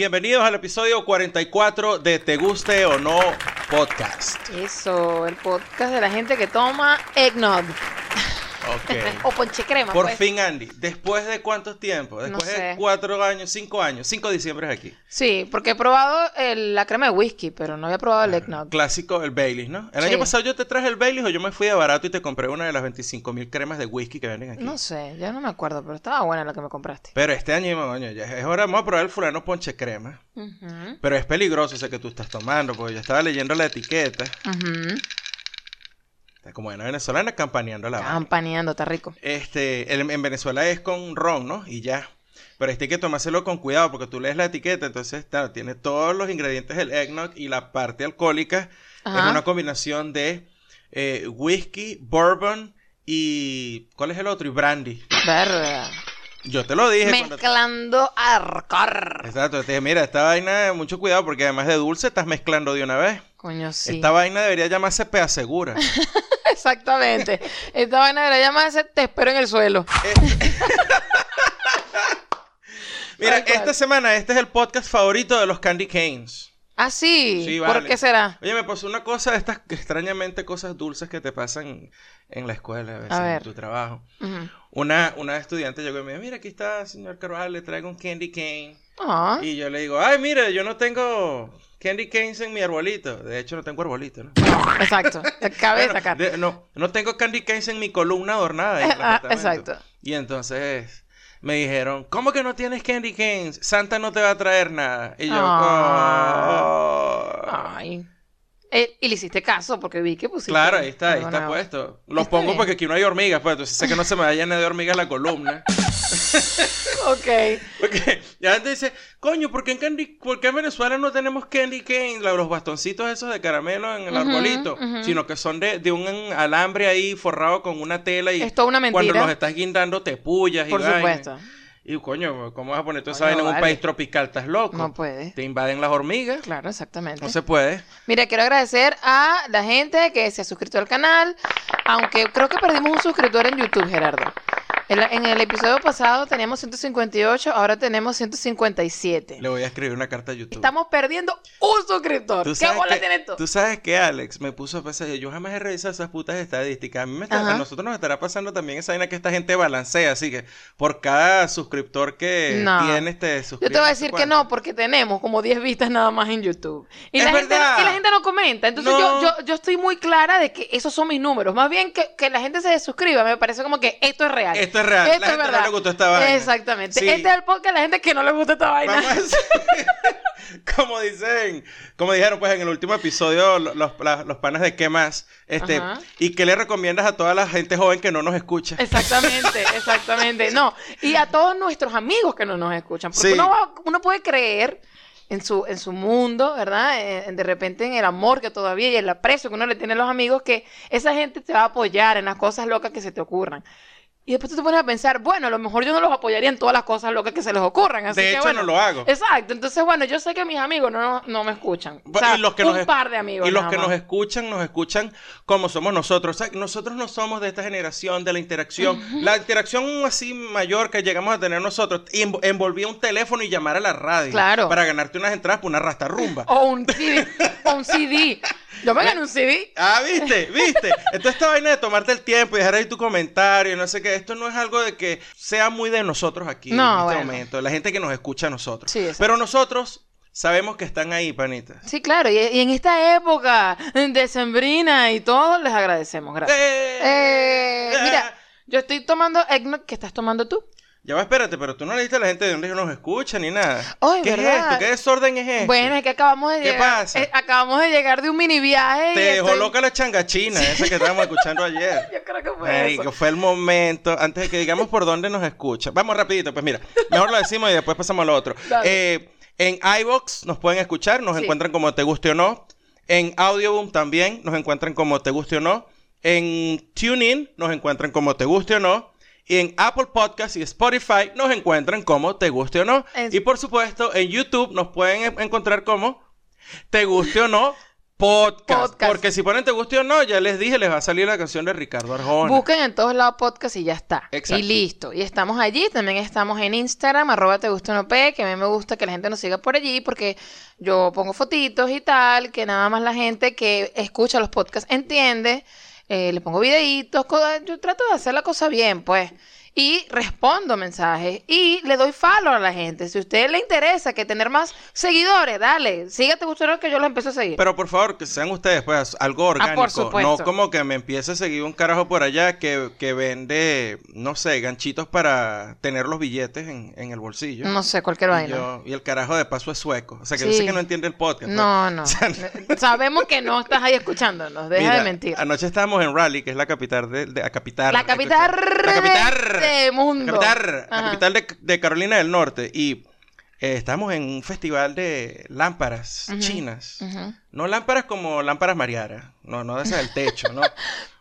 Bienvenidos al episodio 44 de Te Guste o No Podcast. Eso, el podcast de la gente que toma eggnog. Ok. o ponche crema. Por pues. fin, Andy, ¿después de cuántos tiempos? Después de sé. cuatro años, cinco años, cinco diciembres aquí. Sí, porque he probado el- la crema de whisky, pero no había probado el eggnog. Clásico, el Baileys, ¿no? El Sí. año pasado yo te traje el Baileys o yo me fui de barato y te compré una de las 25 mil cremas de whisky que venden aquí. No sé, ya no me acuerdo, pero estaba buena la que me compraste. Pero este año, coño, ya es hora, vamos a probar el fulano ponche crema. Pero es peligroso ese que tú estás tomando, porque yo estaba leyendo la etiqueta. ujú. Está como una venezolana campaneando la vaina. Campaneando, está rico. Este, el- en Venezuela es con ron, ¿no? Y ya. Pero este hay que tomárselo con cuidado porque tú lees la etiqueta, entonces claro, tiene todos los ingredientes del eggnog y la parte alcohólica es Ajá. una combinación de eh, whisky, bourbon y ¿cuál es el otro? Y brandy. Verga. Yo te lo dije cuando Mezclando arcor. Exacto, te dije, mira, esta vaina, mucho cuidado porque además de dulce estás mezclando de una vez. Coño, sí. Esta vaina debería llamarse pea segura. Exactamente. Esta vaina de la llamarse te espero en el suelo. Mira, esta semana este es el podcast favorito de los Candy Canes. Ah, sí. Sí, ¿Por vale. qué será? Oye, me pasó una cosa de estas extrañamente cosas dulces que te pasan en la escuela, a veces, en tu trabajo. Una, una estudiante llegó y me dijo, mira, aquí está, señor Carvajal, le traigo un candy cane. Ah. Y yo le digo, ay, mire, yo no tengo candy canes en mi arbolito. De hecho, no tengo arbolito, ¿no? Exacto. Cabe Bueno, destacar. de- no, no tengo candy canes en mi columna adornada. en el Ah, apartamento. exacto. Y entonces me dijeron, ¿cómo que no tienes candy canes? Santa no te va a traer nada. Y yo, Ah. "Oh". Ay. Eh, y le hiciste caso porque vi que pusiste. Claro, ahí está, ahí está puesto. Lo Está pongo bien. porque aquí no hay hormigas, pues entonces sé que no se me va a llenar de hormigas la columna. Ok. Porque ya antes dice, coño, ¿por qué en, candy, por qué en Venezuela no tenemos candy cane? Los bastoncitos esos de caramelo en el Ujú, arbolito, sino que son de, de un alambre ahí forrado con una tela y Es toda una cuando mentira. los estás guindando te pullas y Por vaina. Y coño, ¿cómo vas a poner toda esa vaina en un vale. país tropical? ¿Estás loco? No puede. Te invaden las hormigas. Claro, exactamente. No se puede. Mira, quiero agradecer a la gente que se ha suscrito al canal, aunque creo que perdimos un suscriptor en YouTube, Gerardo. En, el episodio pasado teníamos 158, ahora tenemos 157. Le voy a escribir una carta a YouTube. Estamos perdiendo un suscriptor. ¿Tú ¿Qué bola que- tienes tú? Sabes que Alex me puso a pensar, yo jamás he revisado esas putas estadísticas. A mí me está- a nosotros nos estará pasando también esa vaina que esta gente balancea, así que por cada suscriptor que No. tiene este Yo suscriptor. te voy a decir que no, porque tenemos como 10 vistas nada más en YouTube. Y, Es la gente, y la gente no comenta. Entonces No. yo, yo, yo estoy muy clara de que esos son mis números. Más bien que, que la gente se suscriba, me parece como que esto es real. Esto es real. Esto la es gente verdad. no le gustó esta vaina. Exactamente. Sí. Este es el podcast de la gente que no le gusta esta vaina. Como dicen, como dijeron pues en el último episodio lo- los, la- los panas de qué más, este, Ajá. y qué le recomiendas a toda la gente joven que no nos escucha. Exactamente, exactamente. No, y a todos nuestros amigos que no nos escuchan. Porque Sí. uno, va- uno puede creer en su, en su mundo, ¿verdad? Eh, En- de repente en el amor que todavía y el aprecio que uno le tiene a los amigos, que esa gente te va a apoyar en las cosas locas que se te ocurran. Y después tú te pones a pensar, bueno, a lo mejor yo no los apoyaría en todas las cosas locas que se les ocurran. Así De que, hecho, bueno, no lo hago. Exacto. Entonces, bueno, yo sé que mis amigos no, no me escuchan. O sea, y los que un nos, par de amigos. Y los que nos escuchan, nos escuchan como somos nosotros. O sea, nosotros no somos de esta generación de la interacción. La interacción así mayor que llegamos a tener nosotros env- envolvía un teléfono y llamar a la radio. Claro. Para ganarte unas entradas por una rastarrumba. O un CD. o un CD. Yo me gané un CD. Ah, viste, viste. Entonces esta vaina de tomarte el tiempo y dejar ahí tu comentario, no sé qué, esto no es algo de que sea muy de nosotros aquí No, en este bueno. momento, la gente que nos escucha a nosotros. Sí. Pero nosotros sabemos que están ahí, panita. Sí, claro, y, y en esta época decembrina y todo, les agradecemos, gracias. ¡Eh! Eh, mira, yo estoy tomando eggnog, ¿qué estás tomando tú? Ya va, espérate, pero tú no le dijiste a la gente de dónde nos escucha ni nada. Ay, ¿Qué ¿verdad? es esto? ¿Qué desorden es esto? Bueno, es que acabamos de ¿Qué llegar. pasa? eh, acabamos de llegar de un mini viaje. y Te dejó estoy- loca la changachina, esa que estábamos escuchando ayer. Yo creo que fue Marico, eso. fue el momento, antes de que digamos por dónde nos escucha. Vamos rapidito, pues mira, mejor lo decimos y después pasamos a lo otro. Eh, en iVox nos pueden escuchar, nos Sí. encuentran como Te Guste o No. En Audioboom también nos encuentran como Te Guste o No. En TuneIn nos encuentran como Te Guste o No. Y en Apple Podcast y Spotify nos encuentran como Te Guste o No. Es- Y por supuesto, en YouTube nos pueden en- encontrar como Te Guste o No podcast. Podcast. Porque si ponen te guste o no, ya les dije, les va a salir la canción de Ricardo Arjona. Busquen en todos lados podcast y ya está. Exacto. Y listo. Y estamos allí. También estamos en Instagram, arroba te gusta o no pe, que a mí me gusta que la gente nos siga por allí porque yo pongo fotitos y tal, que nada más la gente que escucha los podcasts entiende. Eh, le pongo videitos, yo trato de hacer la cosa bien, pues. Y respondo mensajes y le doy follow a la gente. Si a usted le interesa que tener más seguidores, dale, sígate gustando que yo los empiezo a seguir. Pero por favor, que sean ustedes, pues, algo orgánico. Ah, supuesto. no como que me empiece a seguir un carajo por allá que, que vende, no sé, ganchitos para tener los billetes en, en el bolsillo. no sé, cualquier y, vaina. yo- y el carajo de paso es sueco. O sea, que Sí. dice que no entiende el podcast. pues. No, no. O sea, Sabemos que no estás ahí escuchándonos. Deja Mira, de mentir. Anoche estábamos en Raleigh, que es la capital de, de- la capital. La capital La capital del mundo. La capital, la capital de, de Carolina del Norte. Y eh, estamos en un festival de lámparas chinas. No lámparas como lámparas Mariara. No, no de esas del techo, ¿no?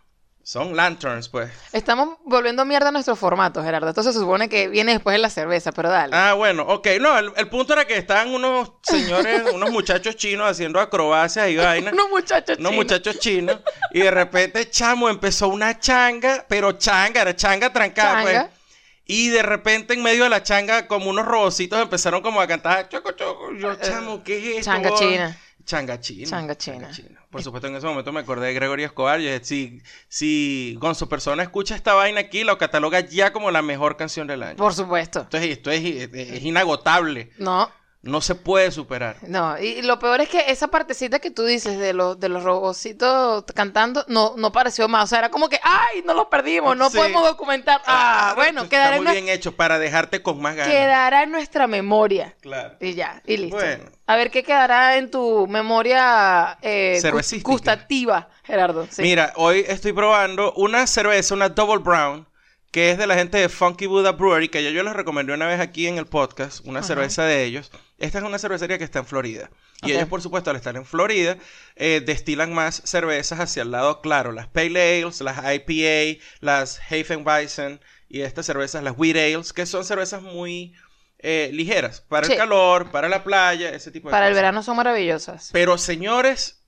Son lanterns, pues. Estamos volviendo mierda nuestro formato, Gerardo. Entonces se supone que viene después de la cerveza, pero dale. Ah, bueno, ok. No, el, el punto era que estaban unos señores, unos muchachos chinos haciendo acrobacias y vainas. Unos muchachos unos chinos. muchachos chinos. Y de repente, chamo, empezó una changa, pero changa, era changa trancada, Changa. pues. Y de repente, en medio de la changa, como unos robocitos empezaron como a cantar choco, choco. Yo, chamo, ¿qué es esto? Eh, Changa vos?" china. Changa china. Changa china. Por supuesto, en ese momento me acordé de Gregorio Escobar. Y dije, si, si Gonzo Persona escucha esta vaina aquí, lo cataloga ya como la mejor canción del año. Por supuesto. Entonces, esto es, es- es inagotable. No, No se puede superar. no. Y lo peor es que esa partecita que tú dices de los, de los robocitos cantando no, no pareció más. O sea, era como que, ¡ay! No los perdimos, no Sí. podemos documentar. Ah, Claro, bueno, está quedará en, muy bien hecho para dejarte con más ganas. quedará en nuestra memoria. Claro. Y ya, y listo. Bueno. A ver qué quedará en tu memoria eh, gustativa, Gerardo. Sí. Mira, hoy estoy probando una cerveza, una Double Brown, que es de la gente de Funky Buddha Brewery, que ya yo les recomendé una vez aquí en el podcast, una Ajá. cerveza de ellos. Esta es una cervecería que está en Florida. Y ellos, por supuesto, al estar en Florida, eh, destilan más cervezas hacia el lado claro. Las Pale Ales, las IPA, las Hefeweizen y estas cervezas, las Wheat Ales, que son cervezas muy eh, ligeras para Sí. el calor, para la playa, ese tipo de Para el cosas. verano son maravillosas. Pero señores,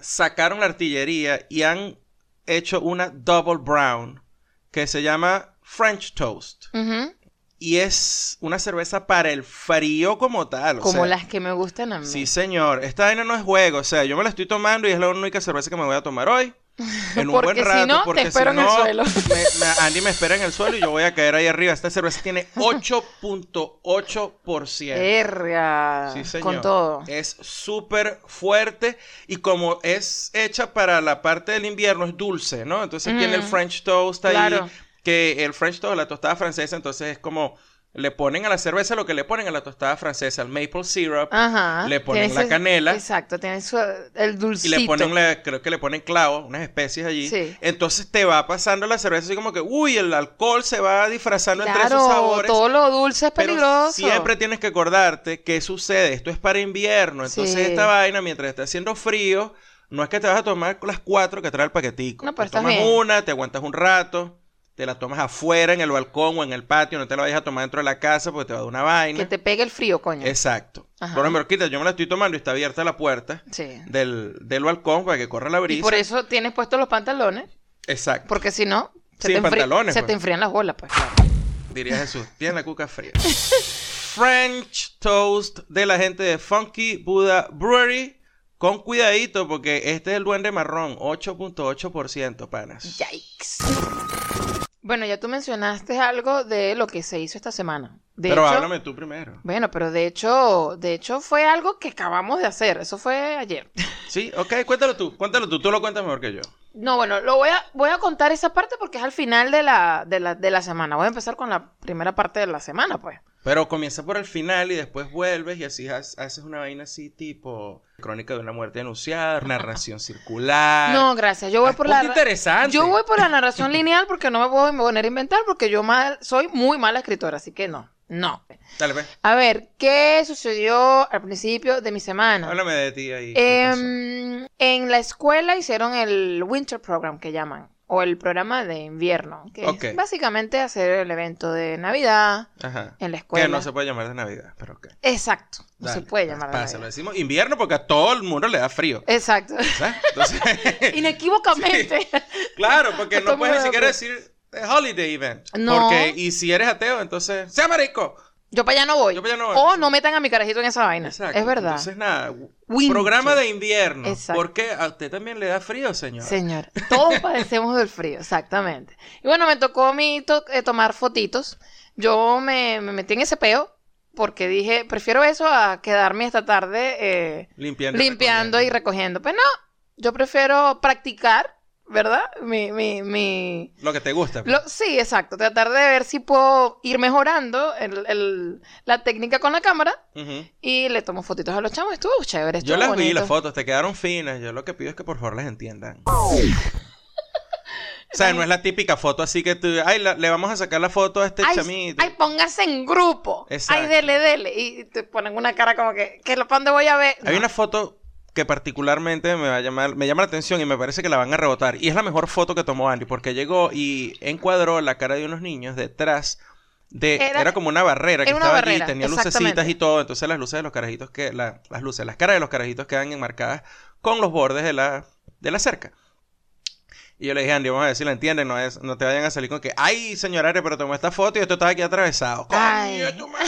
sacaron la artillería y han hecho una double brown que se llama French Toast. Y es una cerveza para el frío como tal. o Como sea, las que me gustan a mí. Sí, señor. Esta vaina no es juego. O sea, yo me la estoy tomando y es la única cerveza que me voy a tomar hoy. En un Porque buen si rato. no, te porque espero en el no, suelo. me- me- Andy me espera en el suelo y yo voy a caer ahí arriba. Esta cerveza tiene 8.8%. Verga. Sí, señor. Con todo. Es súper fuerte y como es hecha para la parte del invierno, es dulce, ¿no? Entonces tiene el. French toast ahí, Claro. Que el French toast, la tostada francesa, entonces es como le ponen a la cerveza lo que le ponen a la tostada francesa, el maple syrup, Ajá. le ponen la ese- canela. Exacto, tiene su, el y dulcito. le ponen, la- creo que le ponen clavos, unas especies allí. Sí. Entonces te va pasando la cerveza así como que, uy, el alcohol se va disfrazando entre esos sabores. todo lo dulce es Pero peligroso. siempre tienes que acordarte qué sucede. Esto es para invierno. Entonces, Sí. esta vaina, mientras está haciendo frío, no es que te vas a tomar las cuatro que trae el paquetico. No, pero te tomas bien. una, te aguantas un rato, te la tomas afuera, en el balcón o en el patio. No te la vayas a tomar dentro de la casa porque te va a dar una vaina. Que te pegue el frío, coño. Exacto. Ajá. Por ejemplo, yo me la estoy tomando y está abierta la puerta Sí. del, del balcón para que corra la brisa. Y por eso tienes puestos los pantalones, Exacto. porque si no, se, Sin te, pantalones, se pues. te enfrían las bolas, pues. claro. Diría Jesús, tiene la cuca fría. French Toast de la gente de Funky Buddha Brewery. Con cuidadito porque este es el duende marrón, 8.8%, panas. Yikes. Bueno, ya tú mencionaste algo de lo que se hizo esta semana. De Pero hecho, háblame tú primero. Bueno, pero de hecho, de hecho fue algo que acabamos de hacer. Eso fue ayer. Sí, ok, cuéntalo tú, cuéntalo tú, tú lo cuentas mejor que yo. No, bueno, lo voy a, voy a contar esa parte porque es al final de la, de la, de la semana. Voy a empezar con la primera parte de la semana, pues. Pero comienza por el final y después vuelves y así ha- haces una vaina así tipo crónica de una muerte anunciada, narración circular. No, gracias. Yo voy Es por la interesante. Yo voy por la narración lineal porque no me puedo poner a inventar porque yo mal, soy muy mala escritora, así que no. No. Dale, pues. A ver, ¿qué sucedió al principio de mi semana? Háblame de ti ahí. Em, en la escuela hicieron el winter program que llaman. o el programa de invierno, que es básicamente hacer el evento de Navidad Ajá. en la escuela. Que no se puede llamar de Navidad, pero ok. Exacto, no Dale, se puede pues, llamar de pasa, Lo Navidad. decimos invierno porque a todo el mundo le da frío. Exacto. Entonces, Inequívocamente. claro, porque no puedes ni siquiera decir eh, holiday event. No. Porque, y si eres ateo, entonces, sea marico. Yo para allá no voy. Yo para allá no voy. O no metan a mi carajito en esa vaina. Exacto. Es verdad. Entonces, nada. Winter. Programa de invierno. Exacto. ¿Por qué a usted también le da frío, señor? Señor, todos padecemos del frío, exactamente. Y bueno, me tocó a mí to- eh, tomar fotitos. Yo me, me metí en ese peo porque dije, prefiero eso a quedarme esta tarde eh, Limpiando. y limpiando y recogiendo. Pues no, yo prefiero practicar, ¿verdad? Mi, mi, mi... Lo que te gusta. Lo- sí, exacto. Tratar de ver si puedo ir mejorando el- el- la técnica con la cámara y le tomo fotitos a los chamos. Estuvo chévere, estuvo Yo las vi, las fotos, te quedaron finas. Yo lo que pido es que por favor las entiendan. O sea, no es la típica foto así que tú, ay, la- le vamos a sacar la foto a este Ay, chamito. ay, póngase en grupo. Exacto. Ay, dele, dele. Y te ponen una cara como que, ¿qué lo dónde voy a ver? Hay No. una foto que particularmente me va a llamar, me llama la atención y me parece que la van a rebotar. Y es la mejor foto que tomó Andy, porque llegó y encuadró la cara de unos niños detrás de. Era, Era- como una barrera que estaba barrera, allí, tenía lucecitas y todo. Entonces las luces de los carajitos que. la- las luces, las caras de los carajitos quedan enmarcadas con los bordes de la, de la cerca. Y yo le dije, Andy, vamos a ver si la entienden, no, es, no te vayan a salir con que, ay, señor Are, pero tomó esta foto y esto está aquí atravesado. Ay. ¡Coño de tu madre!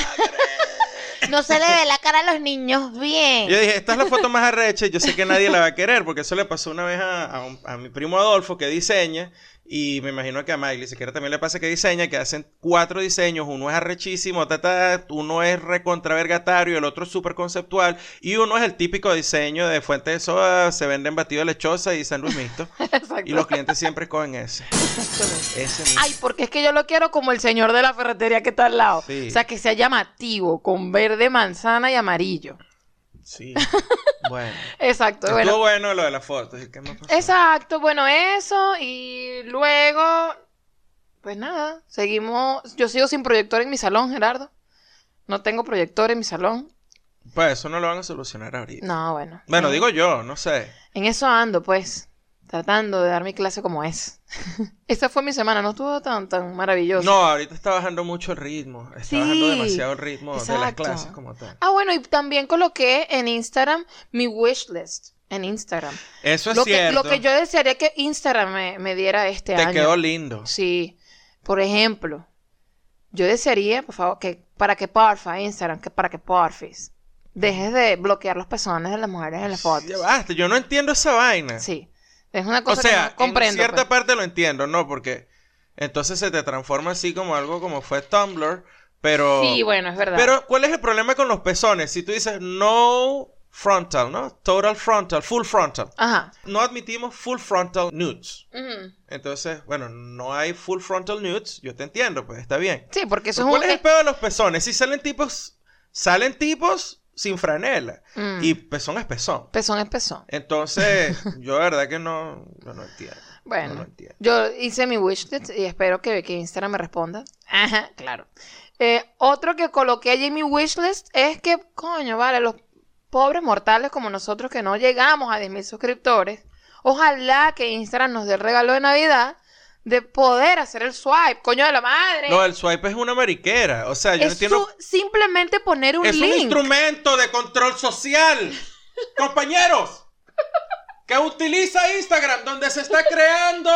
No se le ve la cara a los niños bien. Yo dije, esta es la foto más arrecha yo sé que nadie la va a querer, porque eso le pasó una vez a, a mi primo Adolfo que diseña, y me imagino que a Miley, si quiere también le pasa que diseña, que hacen cuatro diseños, uno es arrechísimo, ta, ta, uno es recontravergatario, el otro es súper conceptual, y uno es el típico diseño de fuente de soda, se venden batido de lechosa y sándwich mixto, Exacto. y los clientes siempre cogen ese. Ese mismo. Ay, porque es que yo lo quiero como el señor de la ferretería que está al lado. Sí. O sea, que sea llamativo, con verde, manzana y amarillo. Sí, bueno. Exacto, Estuvo bueno. bueno lo de la foto. ¿y ¿Qué más pasó? Exacto, bueno, eso. Y luego, pues nada, seguimos. Yo sigo sin proyector en mi salón, Gerardo. No tengo proyector en mi salón. Pues eso no lo van a solucionar ahorita. No, bueno. Bueno, Eh, digo yo, no sé. En eso ando, pues. Tratando de dar mi clase como es. Esta fue mi semana, no estuvo tan, tan maravilloso. No, ahorita está bajando mucho el ritmo. Está Sí, bajando demasiado el ritmo de las clases como tal. Ah, bueno, y también coloqué en Instagram mi wishlist. En Instagram. Eso es lo, que, cierto. lo que yo desearía que Instagram me, me diera este Te año. quedó lindo. Sí. Por ejemplo, yo desearía, por favor, que para que porfa, Instagram, que para que porfis, dejes de bloquear los pezones de las mujeres en las fotos. Ya basta, yo no entiendo esa vaina. Sí. Es una o cosa sea, que no en comprendo. cierta pues. parte lo entiendo, ¿no? Porque entonces se te transforma así como algo como fue Tumblr, pero... Sí, bueno, es verdad. Pero, ¿cuál es el problema con los pezones? Si tú dices no frontal, ¿no? Total frontal, full frontal. Ajá. No admitimos full frontal nudes. Entonces, bueno, no hay full frontal nudes, yo te entiendo, pues está bien. Sí, porque eso es ¿Cuál un... es el pedo de los pezones? Si salen tipos, salen tipos sin franela. Mm. Y pezón es pezón. Pezón es pezón. Entonces, yo de verdad que no, yo no entiendo. Bueno, No entiendo. yo hice mi wishlist y espero que, que Instagram me responda. Ajá, claro. Eh, otro que coloqué allí en mi wishlist es que, coño, vale, los pobres mortales como nosotros que no llegamos a 10.000 suscriptores, ojalá que Instagram nos dé el regalo de Navidad de poder hacer el swipe, coño de la madre. No, el swipe es una mariquera. O sea, yo no es entiendo. simplemente poner un es un link. instrumento de control social. Compañeros, que utiliza Instagram, donde se está creando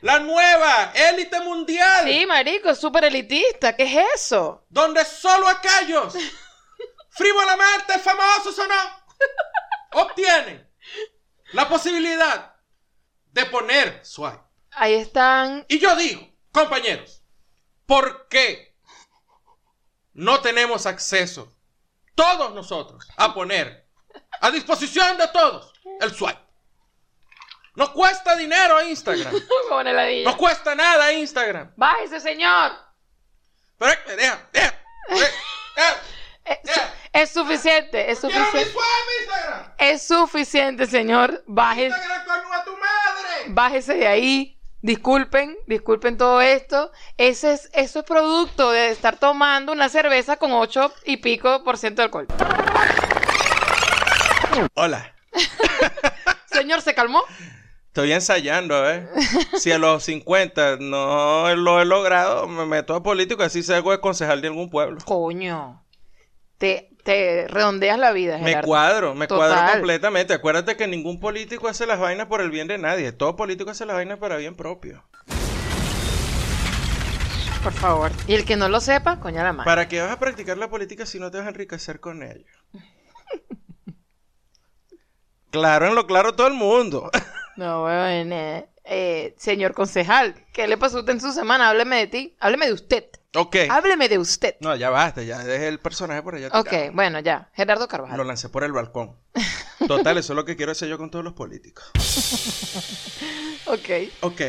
la nueva élite mundial. Sí, marico, es súper elitista. ¿Qué es eso? donde solo aquellos frívolamente famosos o no obtienen la posibilidad de poner swipe. Ahí están Y yo digo, compañeros, ¿por qué no tenemos acceso todos nosotros a poner a disposición de todos el swipe? No cuesta dinero Instagram. No cuesta nada Instagram. Bájese, señor. Pero, eh, deja, deja, deja, deja. Es, suficiente, es ¡Quiero mi suficiente. Es suficiente, señor. Baje, ¡Instagram a tu madre! bájese de ahí. Disculpen, disculpen todo esto. Ese es, eso es producto de estar tomando una cerveza con 8 y pico por ciento de alcohol. Hola. Señor, ¿se calmó? Estoy ensayando, ¿eh? Si a los 50 no lo he logrado, me meto a político, así sea de concejal de algún pueblo. Coño. Te, te redondeas la vida, Me Gerardo. cuadro, me cuadro completamente. Acuérdate que ningún político hace las vainas por el bien de nadie. Todo político hace las vainas para bien propio. Por favor. Y el que no lo sepa, coño a la mano. ¿Para qué vas a practicar la política si no te vas a enriquecer con ello? claro, en lo claro todo el mundo. No, bueno, eh, señor concejal, ¿qué le pasó a usted en su semana? Hábleme de ti. Hábleme de usted. ok. Hábleme de usted. No, ya basta, ya dejé el personaje por allá. Ok, bueno, ya. Gerardo Carvajal. Lo lancé por el balcón. Total, eso es lo que quiero hacer yo con todos los políticos. Ok. Ok.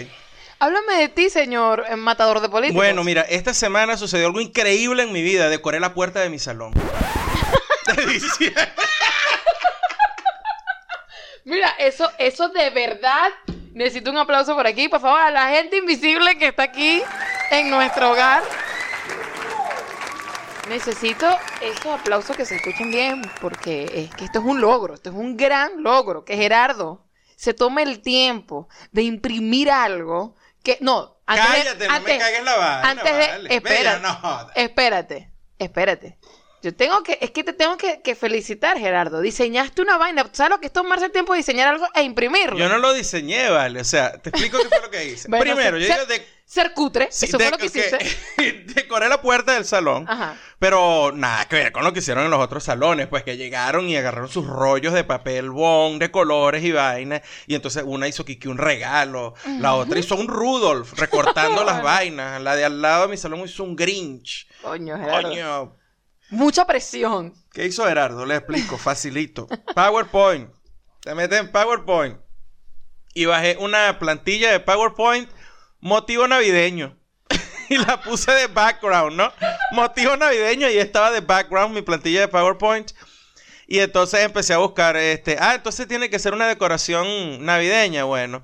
Háblame de ti, señor eh, matador de políticos. Bueno, mira, esta semana sucedió algo increíble en mi vida. Decoré la puerta de mi salón. Mira, eso, eso de verdad. Necesito un aplauso por aquí, por favor, a la gente invisible que está aquí en nuestro hogar. Necesito estos aplausos que se escuchen bien, porque es que esto es un logro, esto es un gran logro, que Gerardo se tome el tiempo de imprimir algo que, no, antes de- Cállate, no me cagues la vaina, Antes de, vale. espérate, no espérate, espérate. Yo tengo que, es que te tengo que, que felicitar, Gerardo. Diseñaste una vaina. ¿Sabes lo que es tomarse el tiempo de diseñar algo e imprimirlo? Yo no lo diseñé, vale. O sea, te explico qué fue lo que hice. Bueno, Primero, yo ser- de, Ser cutre, sí, eso de- fue lo que hiciste. decoré la puerta del salón. Ajá. Pero nada que ver con lo que hicieron en los otros salones, pues que llegaron y agarraron sus rollos de papel bond, de colores y vainas. Y entonces una hizo Kiki un regalo, la otra hizo un Rudolph recortando las vainas, la de al lado de mi salón hizo un Grinch. Coño, Gerardo. Coño, Mucha presión. ¿qué hizo Gerardo? Le explico, facilito. PowerPoint. Te metes en PowerPoint. Y bajé una plantilla de PowerPoint motivo navideño. y la puse de background, ¿no? Motivo navideño y estaba de background mi plantilla de PowerPoint. Y entonces empecé a buscar, este, ah, entonces tiene que ser una decoración navideña. Bueno,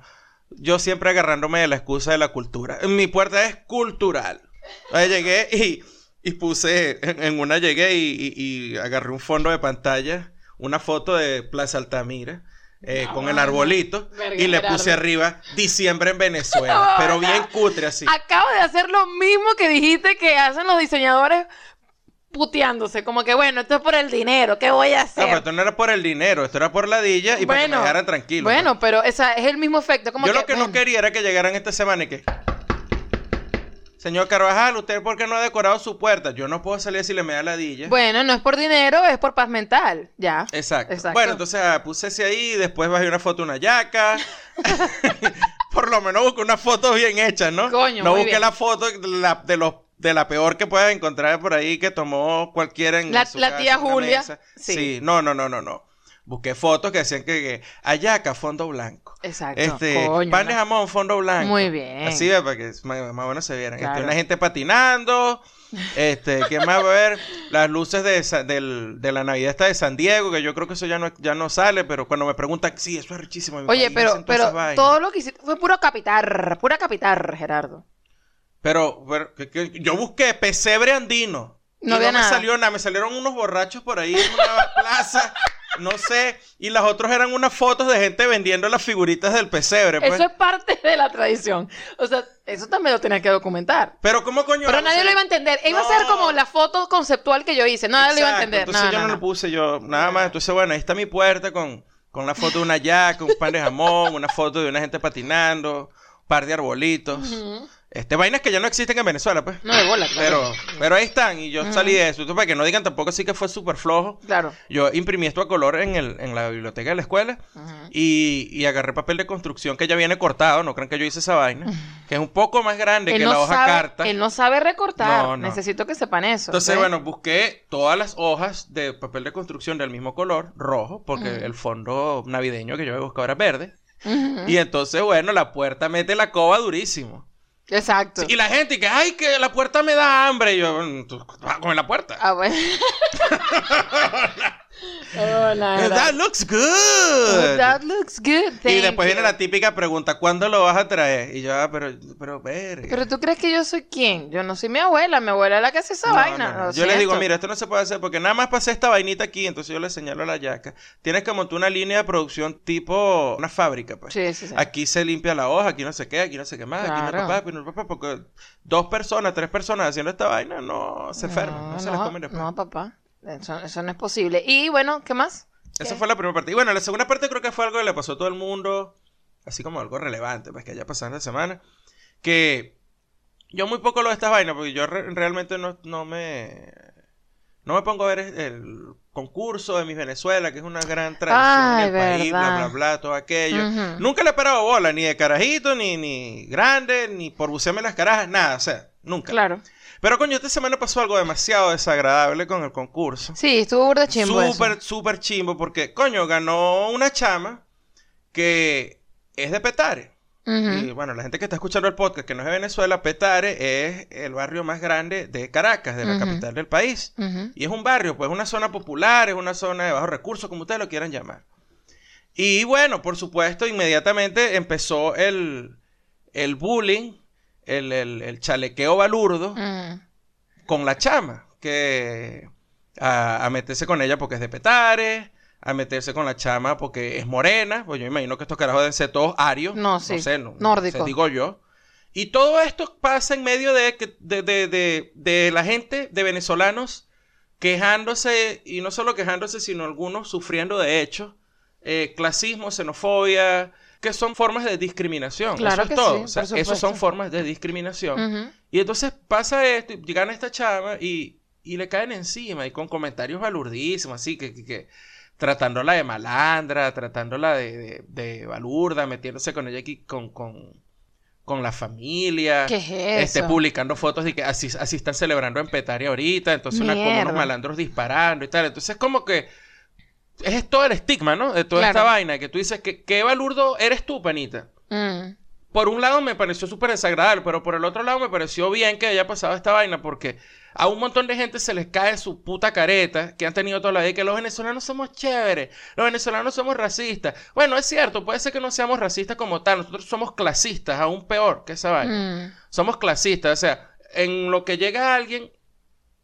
yo siempre agarrándome de la excusa de la cultura. Mi puerta es cultural. Ahí llegué y, y puse, en, en una llegué y, y- y agarré un fondo de pantalla, una foto de Plaza Altamira. eh, con el arbolito y le puse arriba diciembre en Venezuela, No, pero no. bien cutre así. Acabo de hacer lo mismo que dijiste que hacen los diseñadores puteándose. Como que, bueno, esto es por el dinero. ¿Qué voy a No, hacer? pero esto no era por el dinero, esto era por la dilla y para que me dejaran tranquilo. pues. Bueno, pero esa es el mismo efecto. Como Yo que, lo que no quería era que llegaran esta semana y que. Señor Carvajal, ¿usted por qué no ha decorado su puerta? Yo no puedo salir si le me da ladilla. Bueno, no es por dinero, es por paz mental. Ya. Exacto. Exacto. Bueno, entonces ah, puse ese ahí, después bajé una foto de una yaca. Por lo menos busqué una foto bien hecha, ¿no? Coño, no muy busqué bien. la foto de la, de los de la peor que puedas encontrar por ahí que tomó cualquiera en La- su la casa, tía Julia. Sí. Sí. no, no, no, no, no. Busqué fotos que decían que, que ayaca, fondo blanco. Exacto. Este, Coño, pan de jamón, fondo blanco. Muy bien. Así ve, para que más, más o menos se vieran. Este, una gente patinando. Este, ¿qué más va a haber? Las luces de, del- de la Navidad está de San Diego, que yo creo que eso ya no, ya no sale, pero cuando me preguntan, sí, eso es richísimo. Oye, pero, pero esas vainas". todo lo que hiciste fue puro capitar, pura capitar, Gerardo. Pero, pero, que- que- yo busqué pesebre andino. y No me nada. salió nada. Me salieron unos borrachos por ahí en una plaza. No sé. Y las otras eran unas fotos de gente vendiendo las figuritas del pesebre. Pues. Eso es parte de la tradición. O sea, eso también lo tenías que documentar. Pero, ¿cómo coño? Pero nadie lo iba a entender. Iba a ser No. como la foto conceptual que yo hice. Nadie lo iba a entender. Entonces No, yo no, no, lo puse yo, nada más. Entonces, bueno, ahí está mi puerta con, con la foto de una yaca, un pan de jamón, una foto de una gente patinando, un par de arbolitos. Este, vainas que ya no existen en Venezuela, pues. No de bola, claro. Pero, pero ahí están, y yo salí de eso. Para que no digan tampoco así que fue súper flojo. Claro. Yo imprimí esto a color en, el, en la biblioteca de la escuela y, y agarré papel de construcción que ya viene cortado, no crean que yo hice esa vaina, que es un poco más grande Él que no, la hoja sabe, carta. él no sabe recortar. No, no. Necesito que sepan eso. Entonces, bueno, busqué todas las hojas de papel de construcción del mismo color, rojo, porque el fondo navideño que yo había buscado era verde. Y entonces, bueno, la puerta mete la coba durísimo. Exacto. Y la gente que, ay, que la puerta me da hambre. Y yo, "Mm, comer la puerta. Ah, bueno. Oh. That looks good. That looks good. y thank después viene la típica pregunta, ¿cuándo lo vas a traer? Y yo, ah, pero, pero, verga. Pero tú crees que yo soy quién? Yo no soy mi abuela, mi abuela es la que hace esa No, vaina. no, no. lo Yo le digo, siento. mira, esto no se puede hacer porque nada más pasé esta vainita aquí, entonces yo le señalo a la yaca. Tienes que montar una línea de producción tipo una fábrica, pues. Sí, sí, sí. Aquí se limpia la hoja, aquí no sé qué, aquí no sé qué más, aquí no Claro. papá, aquí no papá, porque dos personas, tres personas haciendo esta vaina no se enferman, no, se las comen después. No, papá. Eso, eso no es posible. Y bueno, ¿qué más? Esa ¿Qué? fue la primera parte. Y bueno, la segunda parte creo que fue algo que le pasó a todo el mundo, así como algo relevante, pues que haya pasado esta semana, que yo muy poco lo de estas vainas, porque yo re- realmente no, no me... No me pongo a ver el concurso de Miss Venezuela, que es una gran tradición Ay, en el país, bla, bla, bla, todo aquello. Nunca le he parado bola, ni de carajito, ni, ni grande, ni por bucearme las carajas, nada, o sea, nunca. Claro. Pero coño, esta semana pasó algo demasiado desagradable con el concurso. Sí, estuvo burda chimbo eso. Súper, súper chimbo, porque, coño, ganó una chama que es de Petare. Y bueno, la gente que está escuchando el podcast, que no es de Venezuela, Petare es el barrio más grande de Caracas, de la capital del país. Y es un barrio, pues una zona popular, es una zona de bajos recursos, como ustedes lo quieran llamar. Y bueno, por supuesto, inmediatamente empezó el, el bullying, el, el- el chalequeo balurdo Mm. con la chama, que a, a meterse con ella porque es de Petare, a meterse con la chama porque es morena, pues yo imagino que estos carajos deben ser todos arios, No, sí. sé, no, Nórdico. sé, digo yo. Y todo esto pasa en medio de, de, de, de, la gente, de venezolanos, quejándose, y no solo quejándose, sino algunos sufriendo de hecho, eh, clasismo, xenofobia, que son formas de discriminación. Claro Eso es que todo. sí, O sea, por esos son formas de discriminación. Y entonces pasa esto, y llegan a esta chama y, y le caen encima y con comentarios balurdísimos, así que, que- que tratándola de malandra, tratándola de, de, de balurda, metiéndose con ella aquí con, con, con la familia. ¿Qué es Este, eso? publicando fotos de que así, así están celebrando en Petare ahorita, entonces una, con unos malandros disparando y tal. Entonces como que es todo el estigma, ¿no? De toda Claro. esta vaina, que tú dices que qué balurdo eres tú, panita Mm. por un lado me pareció súper desagradable, pero por el otro lado me pareció bien que haya pasado esta vaina, porque a un montón de gente se les cae su puta careta que han tenido toda la vida, que los venezolanos somos chéveres, los venezolanos somos racistas. Bueno, es cierto, puede ser que no seamos racistas como tal, nosotros somos clasistas, aún peor que esa vaina. Mm. Somos clasistas, o sea, en lo que llega alguien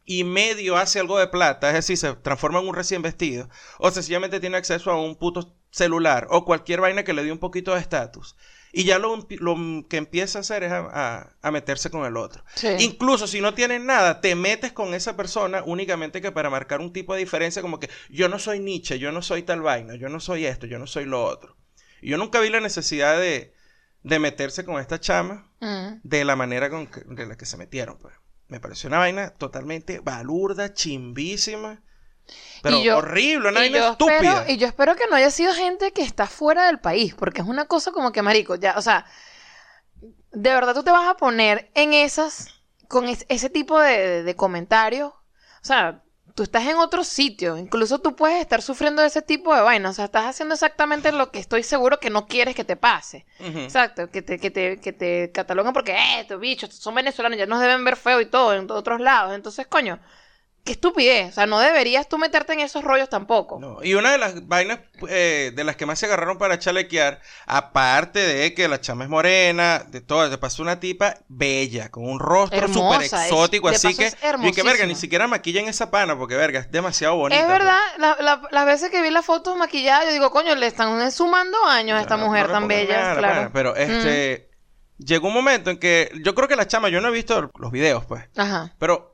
y medio hace algo de plata, es decir, se transforma en un recién vestido, o sencillamente tiene acceso a un puto celular, o cualquier vaina que le dé un poquito de estatus. Y ya lo, lo que empieza a hacer es a, a- a meterse con el otro. Sí. Incluso si no tienes nada, te metes con esa persona únicamente que para marcar un tipo de diferencia, como que yo no soy Nietzsche, yo no soy tal vaina, yo no soy esto, yo no soy lo otro. Y yo nunca vi la necesidad de, de meterse con esta chama Mm. de la manera con que, de la que se metieron, pues. Me pareció una vaina totalmente balurda, chimbísima, pero yo- horrible, una vaina estúpida. espero, y yo espero que no haya sido gente que está fuera del país, porque es una cosa como que, marico, ya, o sea, de verdad tú te vas a poner en esas, con es- ese tipo de, de- de comentarios, o sea, tú estás en otro sitio, incluso tú puedes estar sufriendo de ese tipo de vaina, o sea, estás haciendo exactamente lo que estoy seguro que no quieres que te pase. Exacto, que te, que te, que te catalogan porque, eh, estos bichos son venezolanos, ya nos deben ver feo y todo en otros lados. Entonces, coño, qué estupidez. O sea, no deberías tú meterte en esos rollos tampoco. No, Y una de las vainas eh, de las que más se agarraron para chalequear, aparte de que la chama es morena, de todo, te pasó una tipa bella, con un rostro súper exótico, así que... es y que verga, ni siquiera maquillan esa pana, porque verga, es demasiado bonita. es pues. verdad, la- la- las veces que vi las fotos maquilladas, yo digo, coño, le están sumando años a esta No, mujer no tan bella, nada, claro. pana, Pero este... Llegó un momento en que yo creo que la chama, yo no he visto los videos, pues. Ajá. Pero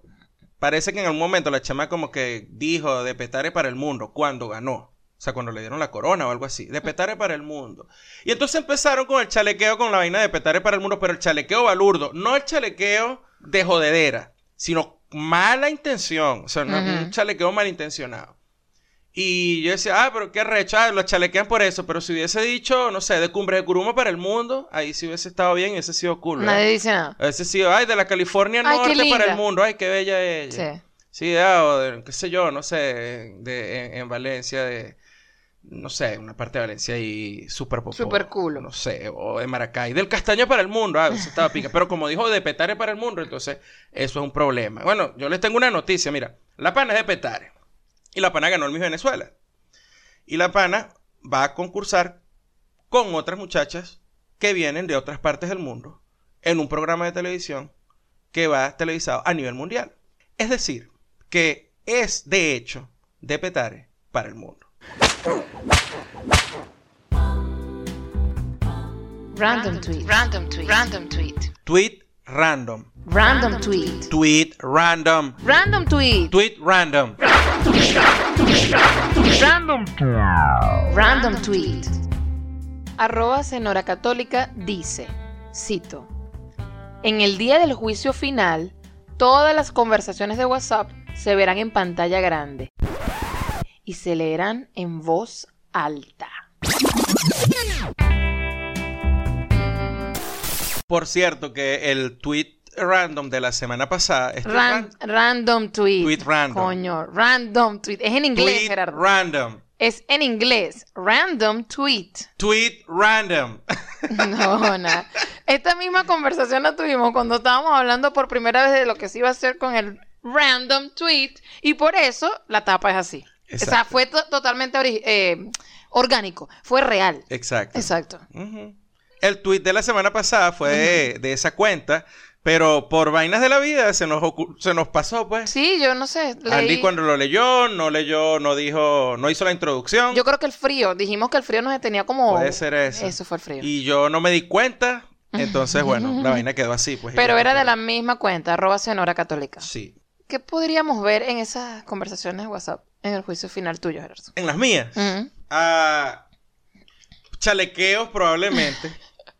parece que en algún momento la chama como que dijo de Petare para el mundo cuando ganó. O sea, cuando le dieron la corona o algo así. De Petare para el mundo. Y entonces empezaron con el chalequeo con la vaina de Petare para el mundo, pero el chalequeo balurdo. No el chalequeo de jodedera, sino mala intención. O sea, no- Ujú. un chalequeo malintencionado. Y yo decía, ah, pero qué recho, ah, lo chalequean por eso. Pero si hubiese dicho, no sé, de Cumbre de Curuma para el mundo, ahí sí hubiese estado bien y hubiese sido cool. ¿verdad? Nadie dice nada. Ese sí, ay, de la California Ay, Norte para el mundo, ay, qué bella ella. Sí. Sí, ah, o de, qué sé yo, no sé, de, en, en Valencia, de, no sé, una parte de Valencia y súper popular. Súper culo. No sé, o de Maracay, del Castaño para el mundo, ah, eso estaba pica. Pero como dijo de Petare para el mundo, entonces eso es un problema. Bueno, yo les tengo una noticia, mira, la pana es de Petare. Y la pana ganó el Miss Venezuela. Y la pana va a concursar con otras muchachas que vienen de otras partes del mundo en un programa de televisión que va televisado a nivel mundial. Es decir, que es de hecho de Petare para el mundo. Random tweet. Random tweet. Random tweet. Tweet random. Random tweet. Tweet random. Random tweet. Tweet random. Random. Random tweet. Arroba Senora Católica dice, cito, en el día del juicio final, todas las conversaciones de WhatsApp se verán en pantalla grande y se leerán en voz alta. Por cierto, que el tweet random de la semana pasada. este Ran- ran- random tweet. Tweet random. Coño, random tweet. Es en inglés, tweet Gerardo. random. Es en inglés. Random tweet. Tweet random. No, nada. Esta misma conversación la tuvimos cuando estábamos hablando por primera vez de lo que se iba a hacer con el random tweet. Y por eso la tapa es así. O sea, Exacto. fue to- totalmente eh, orgánico. Fue real. Exacto. Exacto. El tweet de la semana pasada fue de, de esa cuenta, pero por vainas de la vida se nos, se nos pasó, pues. Sí, yo no sé. leí- Andy cuando lo leyó, no leyó, no dijo, no hizo la introducción. Yo creo que el frío. Dijimos que el frío nos detenía como... Puede ser eso. Eso fue el frío. Y yo no me di cuenta, entonces bueno, la vaina quedó así, pues. Pero era de la misma cuenta, arroba Senora Católica. Sí. ¿Qué podríamos ver en esas conversaciones de WhatsApp en el juicio final tuyo, Gerardo? En las mías. Ah, chalequeos probablemente.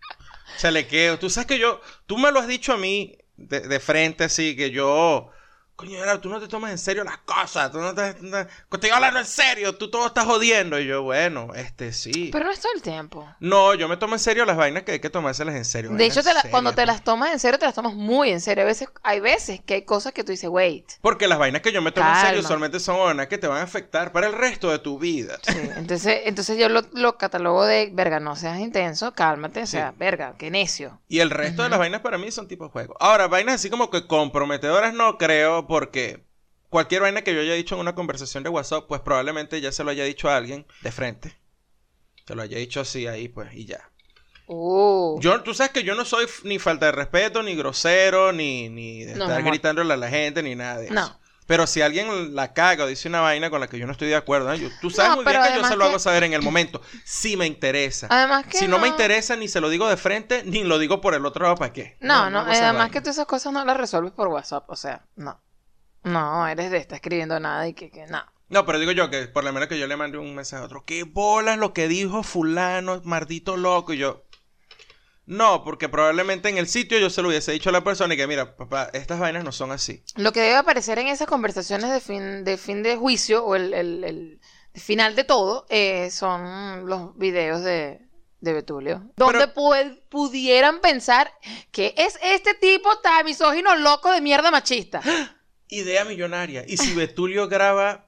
chalequeos. Tú sabes que yo, tú me lo has dicho a mí de, de frente así, que yo, coño, Gerardo, tú no te tomas en serio las cosas, tú no te, no- te estoy hablando en serio, tú todo estás jodiendo. Y yo, bueno, este sí. Pero no es todo el tiempo. No, yo me tomo en serio las vainas que hay que tomárselas en serio. De hecho, te la- serias, cuando te las tomas en serio, te las tomas muy en serio. A veces, hay veces que hay cosas que tú dices, wait. Porque las vainas que yo me tomo en serio solamente son vainas que te van a afectar para el resto de tu vida. Sí, entonces, entonces yo lo, lo catalogo de, verga, no seas intenso, cálmate, o sea, verga, qué necio. Y el resto de las vainas para mí son tipo juego. Ahora, vainas así como que comprometedoras no creo porque cualquier vaina que yo haya dicho en una conversación de WhatsApp, pues probablemente ya se lo haya dicho a alguien de frente. Se lo haya dicho así ahí, pues, y ya. Uh, Yo, tú sabes que yo no soy ni falta de respeto, ni grosero, ni, ni de No, estar gritándole a la gente, ni nada de eso. No. Pero si alguien la caga o dice una vaina con la que yo no estoy de acuerdo, ¿eh? Yo- tú sabes No, muy bien que yo se lo hago saber en el momento. Si me interesa. además que Si no me interesa, ni se lo digo de frente, ni lo digo por el otro lado, ¿para qué? No, no, además que tú esas cosas no las resuelves por WhatsApp, o sea, no. No, eres de estar escribiendo nada y que, que no. No, pero digo yo que por lo menos que yo le mande un mensaje a otro. ¿Qué bolas lo que dijo fulano, maldito loco? Y yo... No, porque probablemente en el sitio yo se lo hubiese dicho a la persona y que mira, papá, estas vainas no son así. Lo que debe aparecer en esas conversaciones de fin de, fin de juicio o el, el- el final de todo eh, son los videos de, de Betulio. Donde pu- pudieran pensar que es este tipo tan misógino loco de mierda machista. Idea millonaria. ¿Y si Betulio graba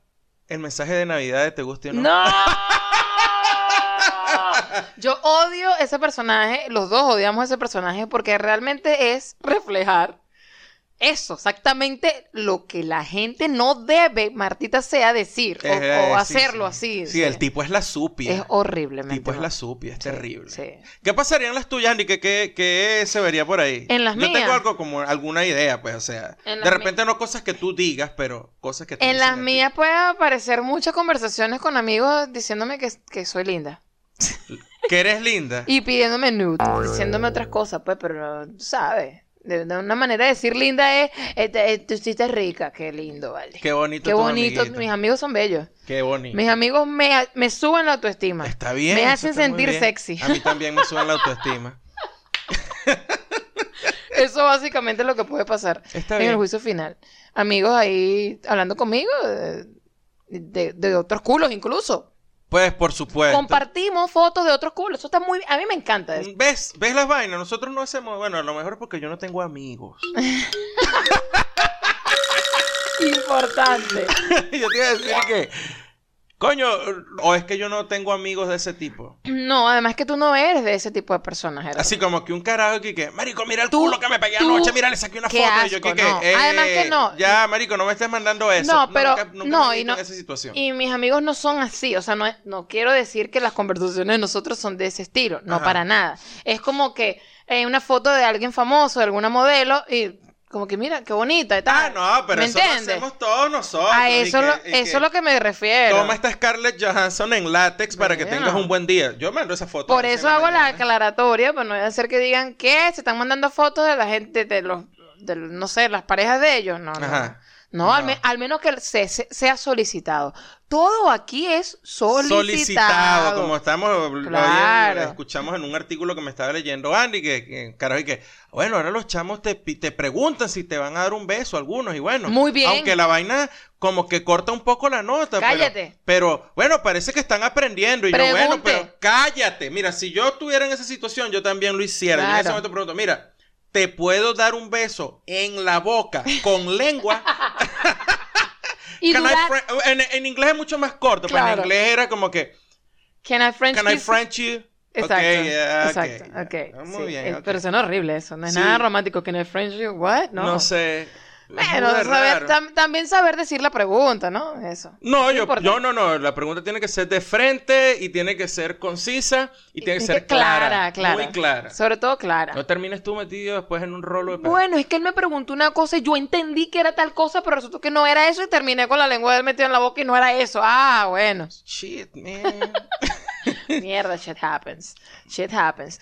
el mensaje de Navidad de Te guste o no? ¡No! Yo odio ese personaje, los dos odiamos ese personaje porque realmente es reflejar eso, exactamente lo que la gente no debe, Martita sea, decir o, Eh, o sí, hacerlo sí. así. Sí, el tipo es la supia. Es horriblemente. tipo es la supia, es terrible. sí. ¿Qué pasaría en las tuyas, Andy? ¿Qué, qué, qué se vería por ahí? En las Yo mías. tengo algo como alguna idea, pues, o sea, de repente no cosas que tú digas, pero cosas que te En las mías puede aparecer muchas conversaciones con amigos diciéndome que, que soy linda. Que eres linda. Y pidiéndome nude, diciéndome otras cosas, pues, pero tú sabes. De, una manera de decir linda es, eh, eh, tú estás rica, qué lindo, vale. Qué bonito. Qué bonito, mis amigos son bellos. Qué bonito. Mis amigos me, me suben la autoestima. Está bien. Me hacen sentir sexy. A mí también me suben la autoestima. Eso básicamente es lo que puede pasar Está en bien. el juicio final. Amigos ahí hablando conmigo de, de- de otros culos incluso. Pues, por supuesto. Compartimos fotos de otros culos. Eso está muy... A mí me encanta eso. ¿Ves? ¿Ves las vainas? Nosotros no hacemos... Bueno, a lo mejor es porque yo no tengo amigos. Importante. yo te iba a decir que... Coño, o es que yo no tengo amigos de ese tipo. No, además que tú no eres de ese tipo de personas, Gerardo. Así como que un carajo que, que marico, mira el Tú- culo que me pegué tú- anoche, mira, le saqué una foto y yo asco, que, no. Además que no. Ya, marico, no me estés mandando eso. No, pero- nunca, nunca no, me y no- en esa situación. Y mis amigos no son así, o sea, no, es- no quiero decir que las conversaciones de nosotros son de ese estilo, no Ajá. para nada. Es como que hay una foto de alguien famoso, de alguna modelo, y como que mira, qué bonita y Ah, tal. no, pero ¿Me eso lo entiendes? hacemos todos nosotros. A eso, que- lo- eso es lo que me refiero. Toma esta Scarlett Johansson en látex para que tengas un buen día. Yo mando esa foto. Por eso hago la aclaratoria, para no vaya a ser que digan que se están mandando fotos de la gente, de los, de, no sé, las parejas de ellos. No, no. No, Al, me- al menos que se, se- sea solicitado. Todo aquí es solicitado. solicitado, como estamos Claro. escuchamos en un artículo que me estaba leyendo Andy, que, que carajo, y que, bueno, ahora los chamos te, te preguntan si te van a dar un beso algunos, y bueno, Muy bien. aunque la vaina como que corta un poco la nota, Cállate. Pero, bueno, parece que están aprendiendo, y yo, bueno, Pregunte. pero cállate, mira, si yo estuviera en esa situación, yo también lo hiciera, Yo en ese Claro. momento pregunto, mira, te puedo dar un beso en la boca con lengua. Y durar- en, en inglés es mucho más corto, pero en inglés era como que, Can I French Can I? French you? Exacto, exacto, ya. ok. Ah, Muy sí. bien. Eh. Pero suena horrible eso, no es Sí. nada romántico. Can I French you? What? No. No, sé. Bueno, saber- tam- también saber decir la pregunta, ¿no? Eso. No, Es yo, yo no, no. La pregunta tiene que ser de frente y tiene que ser concisa y tiene que ser clara. clara, clara. Muy clara. Sobre todo clara. No termines tú metido después en un rolo de pedo. Bueno, es que él me preguntó una cosa y yo entendí que era tal cosa, pero resultó que no era eso y terminé con la lengua de él metida en la boca y no era eso. Ah, bueno. Shit, man. Mierda, shit happens. Shit happens.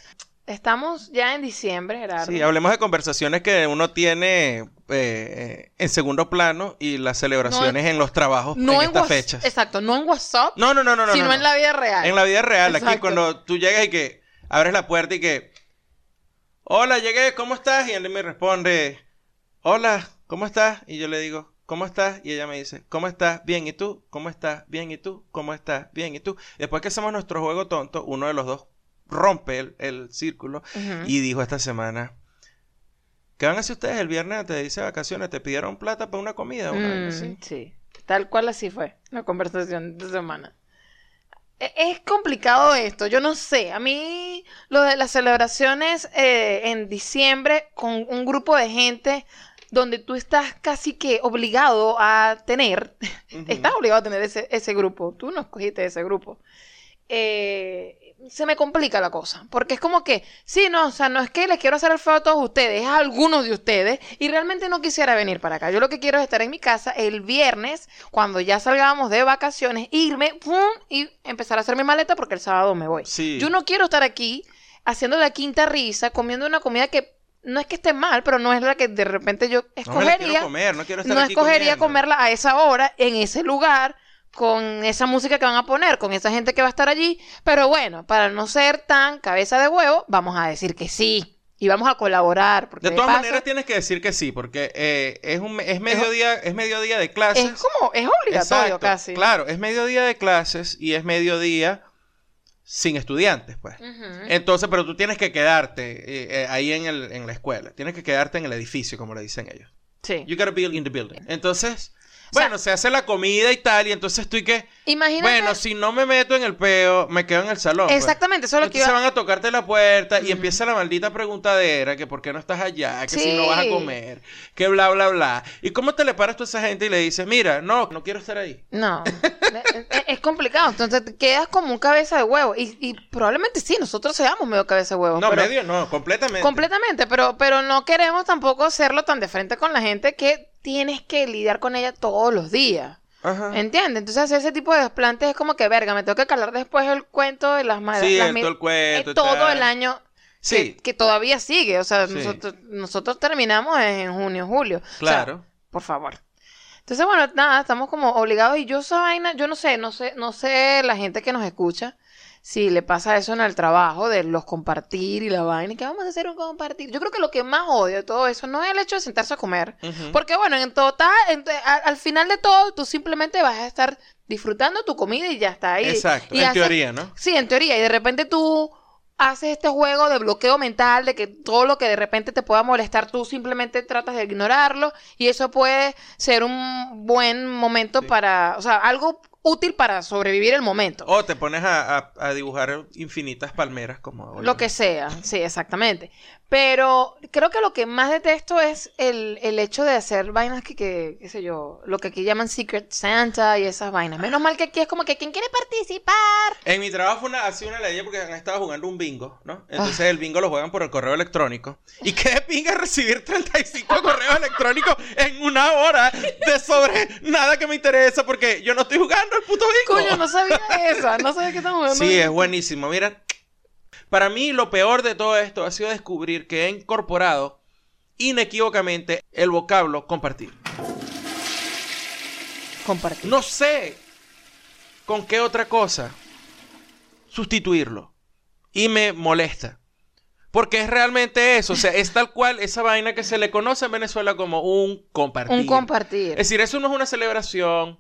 Estamos ya en diciembre, Gerardo. Sí, hablemos de conversaciones que uno tiene eh, eh, en segundo plano y las celebraciones en los trabajos no en en estas fechas. Exacto, no en WhatsApp, No, no, no, no, no. sino no, en la vida real. En la vida real, aquí Exacto. cuando tú llegas y que abres la puerta y que, hola, llegué, ¿cómo estás? Y él me responde, hola, ¿cómo estás? Y yo le digo, ¿cómo estás? Y ella me dice, ¿cómo estás? Bien, ¿y tú? ¿Cómo estás? Bien, ¿y tú? ¿Cómo estás? Bien, ¿y tú? Después que hacemos nuestro juego tonto, uno de los dos rompe el, el círculo y dijo esta semana, ¿qué van a hacer ustedes el viernes irse de vacaciones? ¿Te pidieron plata para una comida? una Mm, así?" sí, tal cual así fue la conversación de semana. E- Es complicado esto, yo no sé. A mí lo de las celebraciones eh, en diciembre con un grupo de gente donde tú estás casi que obligado a tener, estás obligado a tener ese, ese grupo, tú no escogiste ese grupo. Eh, se me complica la cosa, porque es como que, sí, no, o sea, no es que les quiero hacer el feo a todos ustedes, es a algunos de ustedes, y realmente no quisiera venir para acá. Yo lo que quiero es estar en mi casa el viernes, cuando ya salgamos de vacaciones, irme, pum, y empezar a hacer mi maleta porque el sábado me voy. Sí. Yo no quiero estar aquí haciendo la quinta risa, comiendo una comida que no es que esté mal, pero no es la que de repente yo No me la escogería quiero comer, no quiero estar no aquí escogería comiendo. comerla a esa hora, en ese lugar, con esa música que van a poner, con esa gente que va a estar allí. Pero bueno, para no ser tan cabeza de huevo, vamos a decir que sí. Y vamos a colaborar. Porque De todas paso, maneras tienes que decir que sí, porque eh, es un es mediodía, es mediodía de clases. es como, es obligatorio Exacto, casi. Claro, es mediodía de clases y es mediodía sin estudiantes, pues. Entonces, pero tú tienes que quedarte eh, eh, ahí en, el, en la escuela. Tienes que quedarte en el edificio, como le dicen ellos. Sí. You gotta be in the building. Entonces, O sea- bueno, se hace la comida y tal, y entonces estoy que, Imagínate. bueno, si no me meto en el peo, me quedo en el salón. pues. exactamente, eso es lo que iba van a tocarte la puerta y empieza la maldita preguntadera, que por qué no estás allá, que si no vas a comer, que bla, bla, bla. ¿Y cómo te le paras tú a esa gente y le dices, mira, no, no quiero estar ahí? No, es, es complicado. Entonces te quedas como un cabeza de huevo. Y, y probablemente sí, nosotros seamos medio cabeza de huevo. No, pero- medio no, completamente. Completamente, pero, pero no queremos tampoco hacerlo tan de frente con la gente que tienes que lidiar con ella todos los días. Ajá. ¿Entiendes? Entonces ese tipo de desplantes es como que, verga, me tengo que calar después el cuento de las madres. Sí, las el- todo el cuento eh, todo tal. el año Sí, que, que todavía sigue. O sea, Sí. nosotros, nosotros terminamos en junio, julio. O sea, claro. por favor. Entonces, bueno, nada, estamos como obligados. Y yo esa vaina, yo no sé, no sé, no sé la gente que nos escucha, si le pasa eso en el trabajo, de los compartir y la vaina, y que vamos a hacer un compartir. Yo creo que lo que más odio de todo eso no es el hecho de sentarse a comer. Porque bueno, en total, en- al final de todo, tú simplemente vas a estar disfrutando tu comida y ya está ahí. Exacto, Y en haces- teoría, ¿no? Sí, en teoría. Y de repente tú haces este juego de bloqueo mental, de que todo lo que de repente te pueda molestar, tú simplemente tratas de ignorarlo. Y eso puede ser un buen momento Sí. para, o sea, algo útil para sobrevivir el momento. O te pones a, a- a dibujar infinitas palmeras como... Lo que sea, sí, exactamente. Pero creo que lo que más detesto es el, el hecho de hacer vainas que, que, qué sé yo, lo que aquí llaman Secret Santa y esas vainas. Menos mal que aquí es como que quien quiere participar. En mi trabajo fue una, ha sido una ley porque han estado jugando un bingo, ¿no? Entonces Ah. el bingo lo juegan por el correo electrónico. ¿Y qué pinga recibir 35 correos electrónicos en una hora de sobre nada que me interesa porque yo no estoy jugando el puto? Coño, no sabía esa, no sabía que estamos. Sí, es buenísimo. Mira, para mí lo peor de todo esto ha sido descubrir que he incorporado inequívocamente el vocablo compartir. Compartir. No sé con qué otra cosa sustituirlo. Y me molesta. Porque es realmente eso. O sea, es tal cual esa vaina que se le conoce en Venezuela como un compartir. Un compartir. Es decir, eso no es una celebración,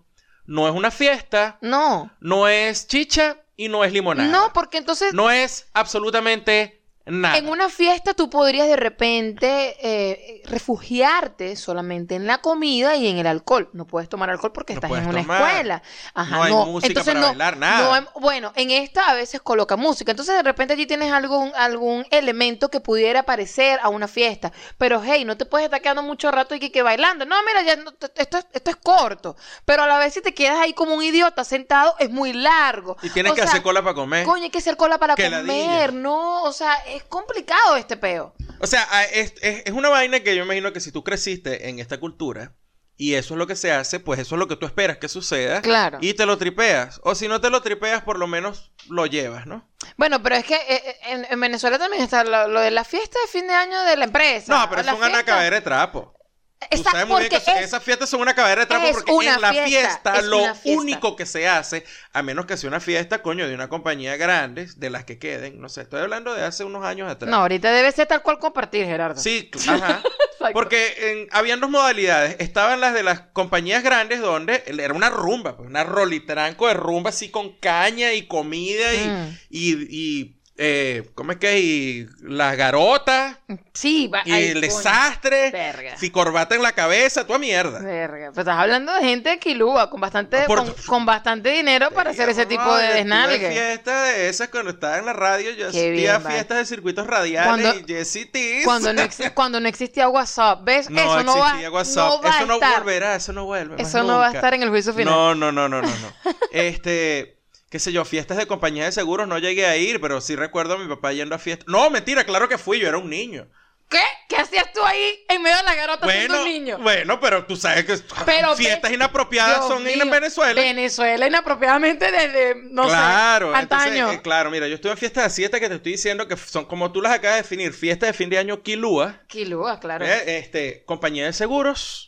no es una fiesta, No. no es chicha y no es limonada. No, porque entonces No es absolutamente nada. en una fiesta tú podrías de repente eh, refugiarte solamente en la comida y en el alcohol. No puedes tomar alcohol porque No estás en una tomar. escuela. Ajá, No hay música para bailar, nada. hay- bueno, en esta a veces coloca música. Entonces de repente allí tienes algún, algún elemento que pudiera parecer a una fiesta. Pero hey, no te puedes estar quedando mucho rato y que, que bailando. No, mira, ya esto, es- esto es corto. Pero a la vez si te quedas ahí como un idiota sentado es muy largo. Y tienes O que sea, hacer cola para comer. Coño, hay que hacer cola para Que comer. ¿no? O sea, es complicado este peo. O sea, es, es- es una vaina que yo imagino que si tú creciste en esta cultura y eso es lo que se hace, pues eso es lo que tú esperas que suceda. Claro. Y te lo tripeas. O si no te lo tripeas, por lo menos lo llevas, ¿no? Bueno, pero es que eh, eh, en, en Venezuela también está lo, lo de la fiesta de fin de año de la empresa. No, pero es un anacabera de trapo. Tú Esa- sabes muy bien que es- esas fiestas son una cabera de trapo porque una en la fiesta, fiesta es lo fiesta. único que se hace, a menos que sea una fiesta, coño, de una compañía grande, de las que queden, no sé, estoy hablando de hace unos años atrás. No, ahorita debe ser tal cual compartir, Gerardo. Sí, ajá. Porque en- habían dos modalidades. Estaban las de las compañías grandes donde era una rumba, pues, una rolitranco de rumba así con caña y comida y, Mm. y, y, eh, ¿cómo es que? Y las garotas Sí, va. y ay, el coño. desastre. Verga. Si corbata en la cabeza, toda mierda. Verga. Pero estás hablando de gente de Quilúa con bastante, Por- con, con bastante dinero para hacer ese tipo de desnalgue. fiestas de esas cuando estaba en la radio. Yo Qué vale. fiestas de circuitos radiales Cuando- y Jessy Tiz. Cuando no, exi- cuando no existía WhatsApp, ¿ves? No eso no va, WhatsApp. no va eso a no estar. volverá, eso no vuelve. Eso no va a estar en el juicio final. No, no, no, no, no, no. este, qué sé yo, fiestas de compañía de seguros no llegué a ir, pero sí recuerdo a mi papá yendo a fiestas. No, mentira, claro que fui, yo era un niño. ¿Qué? ¿Qué hacías tú ahí en medio de la garota siendo Bueno, un niño? bueno, pero tú sabes que Pero fiestas inapropiadas Dios son en mío, Venezuela. Venezuela inapropiadamente desde, no claro, sé, entonces, antaño. eh, claro, mira, yo estuve en fiestas de siete que te estoy diciendo que son como tú las acabas de definir, fiestas de fin de año Quilúa, Quilúa, claro. ¿eh? este, compañía de seguros,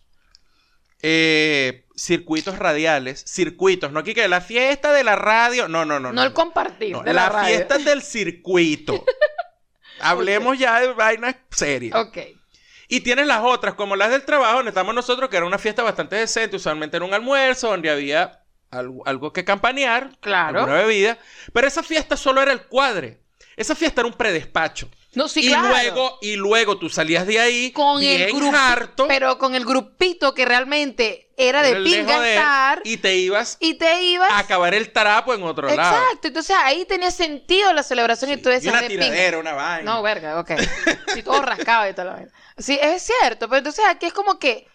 eh, circuitos radiales, circuitos, no aquí que la fiesta de la radio, no, no, no, no, el compartir No, de la, fiesta del circuito. Hablemos ya de vainas serias. Ok. Y tienes las otras, como las del trabajo, donde estamos nosotros, que era una fiesta bastante decente, usualmente era un almuerzo, donde había algo, algo que campanear, Claro. alguna bebida, pero esa fiesta solo era el cuadre. Esa fiesta era un predespacho. No, sí, y claro. luego, y luego tú salías de ahí con bien el grupo, harto, pero con el grupito que realmente era de pinga estar y, y te ibas te ibas a acabar el tarapo en otro lado. Exacto, entonces ahí tenía sentido la celebración y tú Y decías una de pinga. tiradera, una vaina. No, verga, ok. Sí, todo rascado y toda la vaina. Sí, es cierto, pero entonces aquí es como que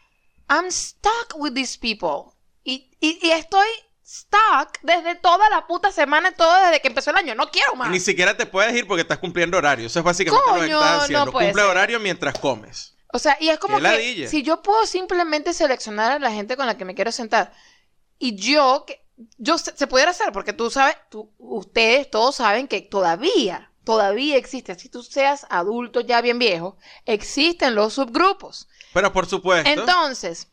I'm stuck with these people. Y, y, y estoy stuck desde toda la puta semana, todo desde que empezó el año. No quiero más. Ni siquiera te puedes ir porque estás cumpliendo horario. Eso es básicamente lo que estás no haciendo. puede Cumple ser. horario mientras comes. O sea, y es como que si yo puedo simplemente seleccionar a la gente con la que me quiero sentar y yo, que, yo se, se pudiera hacer, porque tú sabes, tú, ustedes todos saben que todavía, todavía existe, así tú seas adulto ya bien viejo, existen los subgrupos. Pero por supuesto. Entonces,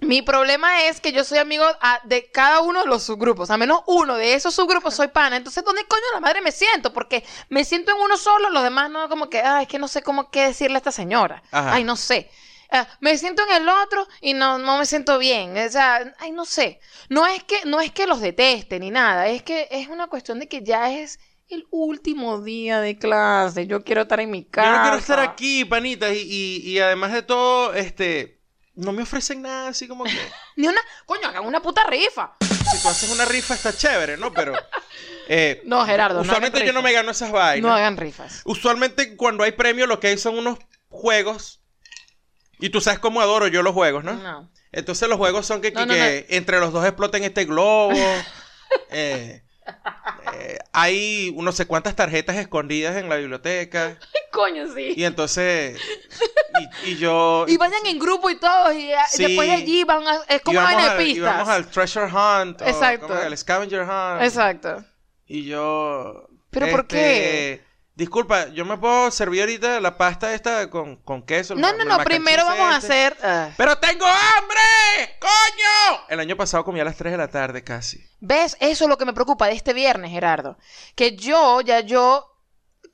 mi problema es que yo soy amigo a- de cada uno de los subgrupos. A menos uno de esos subgrupos soy pana. Entonces, ¿dónde coño la madre me siento? Porque me siento en uno solo, los demás no, como que, ay, es que no sé cómo qué decirle a esta señora. Ajá. Ay, no sé. Ah, me siento en el otro y no, no me siento bien. O sea, ay, no sé. No es que, no es que los deteste ni nada. Es que es una cuestión de que ya es el último día de clase. Yo quiero estar en mi Yo casa. no quiero estar aquí, panitas. Y, y, y además de todo, este. No me ofrecen nada así como que. Ni una. Coño, hagan una puta rifa. si tú haces una rifa está chévere, ¿no? Pero... eh, No, Gerardo, Usualmente yo no me gano esas vainas. No hagan rifas. Usualmente cuando hay premios lo que hay son unos juegos. Y tú sabes cómo adoro yo los juegos, ¿no? No. Entonces los juegos son que, que- No, no, que entre los dos exploten este globo. eh, hay no sé cuántas tarjetas escondidas en la biblioteca. Coño, sí. Y entonces... Y, y yo... Y vayan en grupo y todos, y Sí. después de allí van a... Es como al, de pistas. íbamos al treasure hunt. o Exacto. ¿cómo es? El scavenger hunt. Exacto. Y yo... ¿Pero por este, qué? Disculpa, yo me puedo servir ahorita la pasta esta con, con queso. No, no, el no, primero vamos a hacer... ah. ¡Pero tengo hambre! ¡Coño! El año pasado comí a las 3 de la tarde casi. ¿Ves? Eso es lo que me preocupa de este viernes, Gerardo. Que yo, ya yo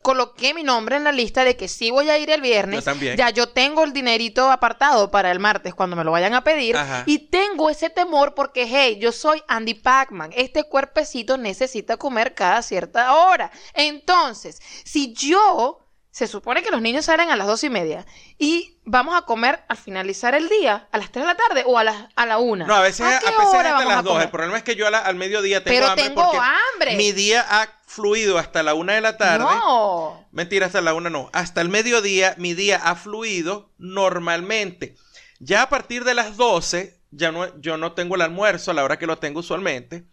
coloqué mi nombre en la lista de que sí voy a ir el viernes. Yo también. Ya yo tengo el dinerito apartado para el martes cuando me lo vayan a pedir. Ajá. Y tengo ese temor porque, hey, yo soy Andy Pacman. Este cuerpecito necesita comer cada cierta hora. Entonces, si yo... Se supone que los niños salen a las dos y media y vamos a comer al finalizar el día, a las 3 de la tarde o a, las a la una. No, a veces, a qué veces hora hasta vamos a las 2. comer? El problema es que yo a la- al mediodía tengo Pero hambre tengo porque hambre. mi día ha fluido hasta la 1 de la tarde. No. Mentira, hasta la 1 no. Hasta el mediodía mi día ha fluido normalmente. Ya a partir de las 12, ya no, yo no tengo el almuerzo a la hora que lo tengo usualmente.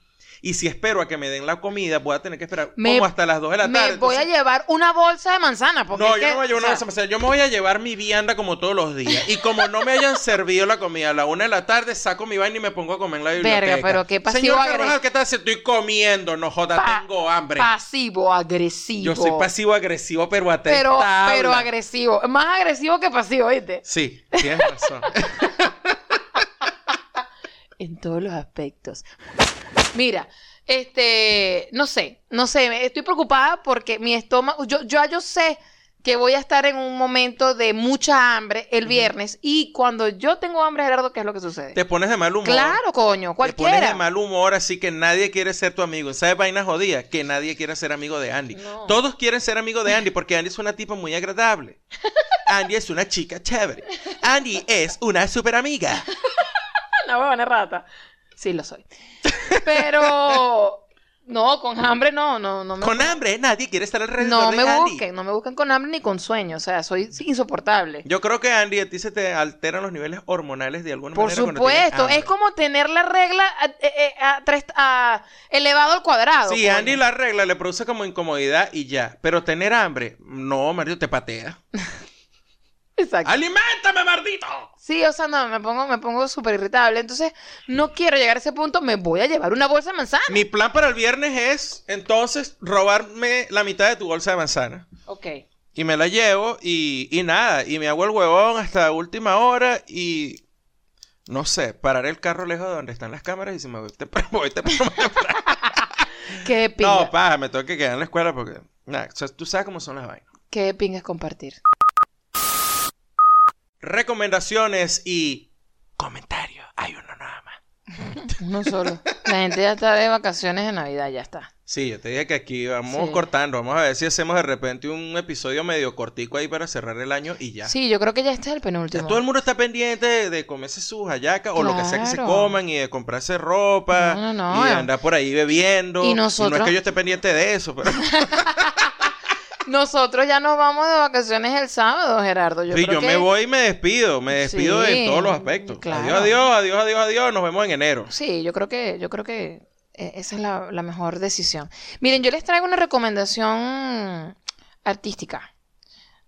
Y si espero a que me den la comida, voy a tener que esperar Me- como hasta las 2 de la Me tarde. voy a llevar una bolsa de manzana. Porque No, yo que, no me voy a llevar una bolsa de manzana. Yo me voy a llevar mi vianda como todos los días. Y como no me hayan servido la comida a la una de la tarde, saco mi vaina y me pongo a comer en la biblioteca. Verga, pero qué pasivo Señor Carvajal, ¿qué tal? Si estoy comiendo, no joda, pa- tengo hambre. Pasivo agresivo. Yo soy pasivo agresivo, pero a Pero, pero agresivo. Más agresivo que pasivo, ¿viste? Sí, tienes razón. En todos los aspectos. Mira, este, no sé, no sé, estoy preocupada porque mi estómago, yo, yo, yo sé que voy a estar en un momento de mucha hambre el viernes y cuando yo tengo hambre, Gerardo, ¿qué es lo que sucede? Te pones de mal humor. Claro, coño, Te pones de cualquiera. mal humor, así que nadie quiere ser tu amigo. ¿Sabes vainas jodidas? Que nadie quiere ser amigo de Andy. No. Todos quieren ser amigo de Andy porque Andy es una tipa muy agradable. Andy es una chica chévere. Andy es una super amiga. Una huevona rata. Sí, lo soy. Pero, no, con hambre no, no, no me Con hambre, nadie quiere estar alrededor No de me Andy. busquen, no me busquen con hambre ni con sueño, o sea, soy insoportable. Yo creo que Andy, a ti se te alteran los niveles hormonales de alguna Por manera. tienes supuesto, es como tener la regla a- eh, eh, a tres- a- elevado al cuadrado. Sí, coño. Andy la regla le produce como incomodidad y ya. Pero tener hambre, no, Mario, te patea. Exacto. ¡Aliméntame, maldito! Sí, o sea, no, me pongo, me pongo súper irritable. Entonces, no quiero llegar a ese punto, me voy a llevar una bolsa de manzana. Mi plan para el viernes es, entonces, robarme la mitad de tu bolsa de manzana. Ok. Y me la llevo y, y nada, y me hago el huevón hasta última hora y... No sé, parar el carro lejos de donde están las cámaras y si me voy temprano, voy temprano. Qué pinga. No, paja, me tengo que quedar en la escuela porque... Nada, o sea, tú sabes cómo son las vainas. Qué pinga es compartir. Recomendaciones y comentarios. Hay uno nada más. Uno solo. La gente ya está de vacaciones de Navidad, ya está. Sí, yo te dije que aquí vamos Sí. cortando. Vamos a ver si hacemos de repente un episodio medio cortico ahí para cerrar el año y ya. Sí, yo creo que ya este es el Ya penúltimo. todo el mundo está pendiente de, comerse sus hallacas o lo que sea que se coman y de comprarse ropa No, no, no. y de andar por ahí bebiendo. Y no nosotros- es que yo esté pendiente de eso, pero Nosotros ya nos vamos de vacaciones el sábado, Gerardo. Yo sí, creo yo que- me voy y me despido. Me despido Sí, en todos los aspectos. claro. Adiós, adiós, adiós, adiós, adiós. Nos vemos en enero. Sí, yo creo que, yo creo que eh, esa es la, la mejor decisión. Miren, yo les traigo una recomendación artística,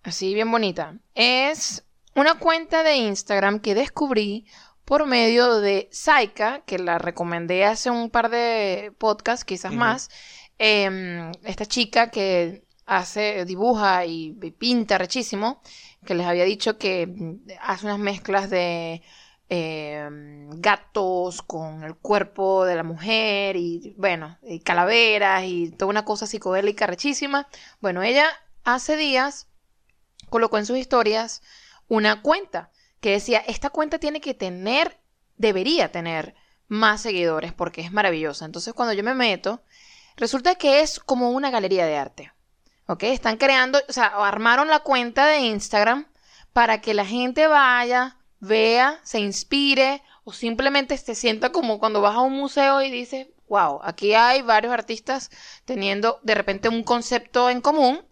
así bien bonita. Es una cuenta de Instagram que descubrí por medio de Saika, que la recomendé hace un par de podcasts, quizás más. Em, esta chica que hace, dibuja y, pinta rechísimo, que les había dicho que mm, hace unas mezclas de eh, gatos con el cuerpo de la mujer y bueno, y calaveras y toda una cosa psicodélica rechísima. Bueno, ella hace días colocó en sus historias una cuenta que decía, esta cuenta tiene que tener, debería tener más seguidores porque es maravillosa. Entonces cuando yo me meto, resulta que es como una galería de arte. ¿Ok? Están creando, o sea, armaron la cuenta de Instagram para que la gente vaya, vea, se inspire o simplemente te sienta como cuando vas a un museo y dices, wow, aquí hay varios artistas teniendo de repente un concepto en común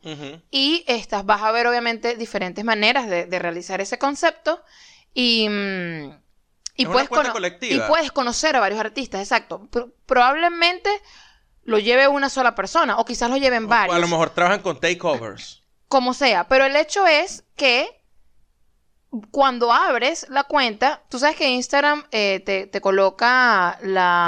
y estas vas a ver obviamente diferentes maneras de, de realizar ese concepto y, mm, y, Es puedes y puedes conocer a varios artistas, exacto. Pro- probablemente lo lleve una sola persona o quizás lo lleven O varios a lo mejor trabajan con takeovers. como sea, pero el hecho es que cuando abres la cuenta, tú sabes que Instagram eh, te, te coloca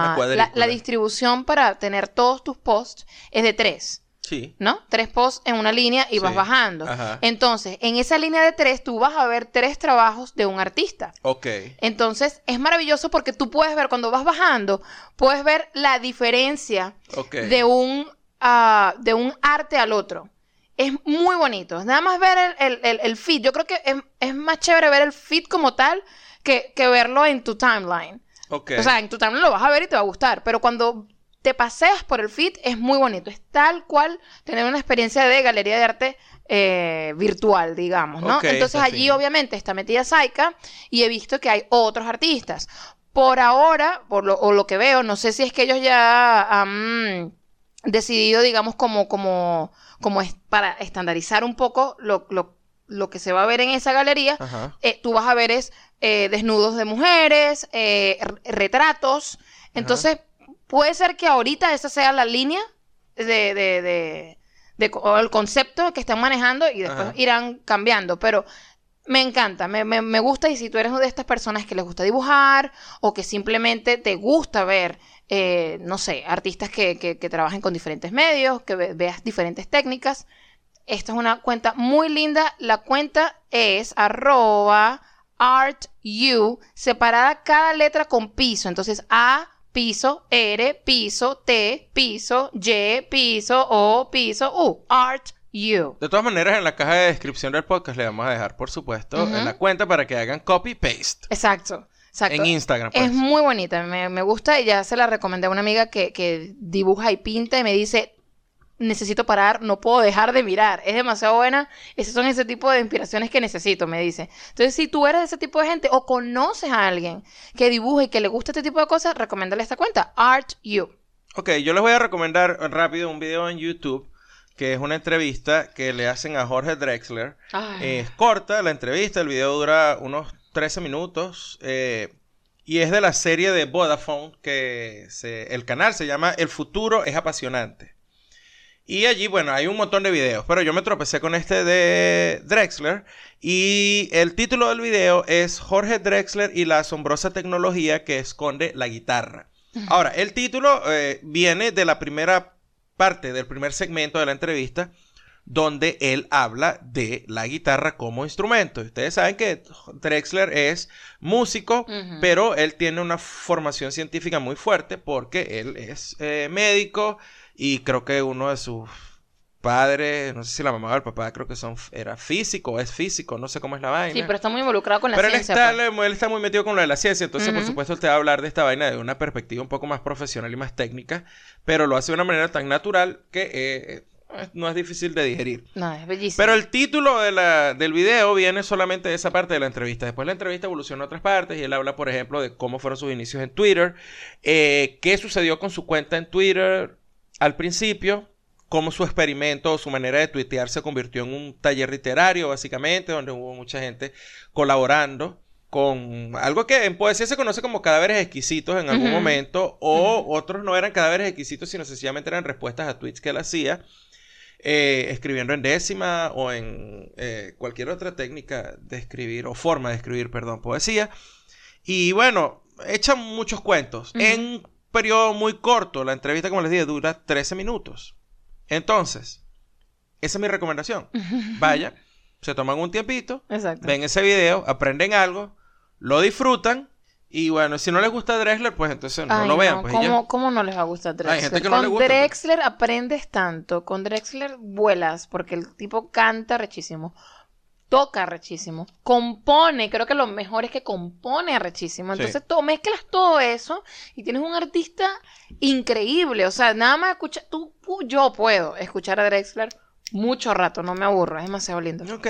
La la, cuadrícula. la, la distribución para tener todos tus posts, es de tres, Sí. ¿no? Tres posts en una línea y vas bajando. Ajá. Entonces, en esa línea de tres, tú vas a ver tres trabajos de un artista. Ok. Entonces, es maravilloso porque tú puedes ver, cuando vas bajando, puedes ver la diferencia de un ah, de un arte al otro. Es muy bonito. Nada más ver el, el, el- el feed. Yo creo que es, es más chévere ver el feed como tal que, que verlo en tu timeline. Ok. O sea, en tu timeline lo vas a ver y te va a gustar. Pero cuando te paseas por el feed es muy bonito. Es tal cual tener una experiencia de galería de arte eh, virtual, digamos, ¿no? Entonces allí obviamente está metida Saika y he visto que hay otros artistas. Por ahora, por lo, o lo que veo, no sé si es que ellos ya han decidido, digamos, como, como, como es para estandarizar un poco lo, lo, lo que se va a ver en esa galería. Eh, tú vas a ver es eh, desnudos de mujeres, retratos. Entonces, puede ser que ahorita esa sea la línea de, de, de, o el concepto que están manejando y después Ajá. irán cambiando. Pero me encanta, me, me, me gusta y si tú eres de estas personas que les gusta dibujar o que simplemente te gusta ver, eh, no sé, artistas que, que, que trabajen con diferentes medios, que ve- veas diferentes técnicas, esta es una cuenta muy linda. La cuenta es arroba artu, separada cada letra con piso. Entonces, A, piso, R, piso, T, piso, Y, piso, O, piso, U. Art you. De todas maneras, en la caja de descripción del podcast le vamos a dejar, por supuesto, en la cuenta para que hagan copy-paste. Exacto. Exacto. En Instagram, pues. Es muy bonita, me, me gusta y ya se la recomendé a una amiga que, que dibuja y pinta y me dice, necesito parar, no puedo dejar de mirar, es demasiado buena, esos son ese tipo de inspiraciones que necesito, me dice. Entonces, si tú eres de ese tipo de gente o conoces a alguien que dibuja y que le gusta este tipo de cosas, recomiéndale esta cuenta, Art You. Ok, yo les voy a recomendar rápido un video en YouTube que es una entrevista que le hacen a Jorge Drexler. Es corta la entrevista, el video dura unos 13 minutos eh, y es de la serie de Vodafone que se- el canal se llama El futuro es apasionante. Y allí, bueno, hay un montón de videos, pero yo me tropecé con este de Drexler y el título del video es Jorge Drexler y la asombrosa tecnología que esconde la guitarra. Ahora, el título eh, viene de la primera parte, del primer segmento de la entrevista, donde él habla de la guitarra como instrumento. Ustedes saben que Drexler es músico, pero él tiene una formación científica muy fuerte porque él es eh, médico y creo que uno de sus padres, no sé si la mamá o el papá, creo que son era físico, es físico, no sé cómo es la vaina. Sí, pero está muy involucrado con la Pero él ciencia. está, pues. él está muy metido con lo de la ciencia, entonces por supuesto él te va a hablar de esta vaina de una perspectiva un poco más profesional y más técnica, pero lo hace de una manera tan natural que eh, eh, no es difícil de digerir. No, es bellísimo. Pero el título de la- del video viene solamente de esa parte de la entrevista. Después la entrevista evoluciona a otras partes y él habla, por ejemplo, de cómo fueron sus inicios en Twitter, eh, qué sucedió con su cuenta en Twitter al principio, cómo su experimento o su manera de tuitear se convirtió en un taller literario, básicamente, donde hubo mucha gente colaborando con algo que en poesía se conoce como cadáveres exquisitos en algún momento, o otros no eran cadáveres exquisitos, sino sencillamente eran respuestas a tweets que él hacía eh, escribiendo en décima o en eh, cualquier otra técnica de escribir o forma de escribir, perdón, poesía. Y bueno, echan muchos cuentos. En periodo muy corto, la entrevista, como les dije, dura 13 minutos. Entonces, esa es mi recomendación. Vaya, se toman un tiempito, Exacto. ven ese video, aprenden algo, lo disfrutan. Y bueno, si no les gusta Drexler, pues entonces no Ay, lo vean. no, pues. ¿cómo, cómo no les va a gustar Drexler? Hay gente que no con le gusta, pues. Drexler aprendes tanto. Con Drexler vuelas porque el tipo canta rechísimo. Toca rechísimo. Compone. Creo que lo mejor es que compone rechísimo. Sí. Entonces tú mezclas todo eso y tienes un artista increíble. O sea, nada más escucha. Tú, yo puedo escuchar a Drexler mucho rato. No me aburro. Es demasiado lindo. Ok.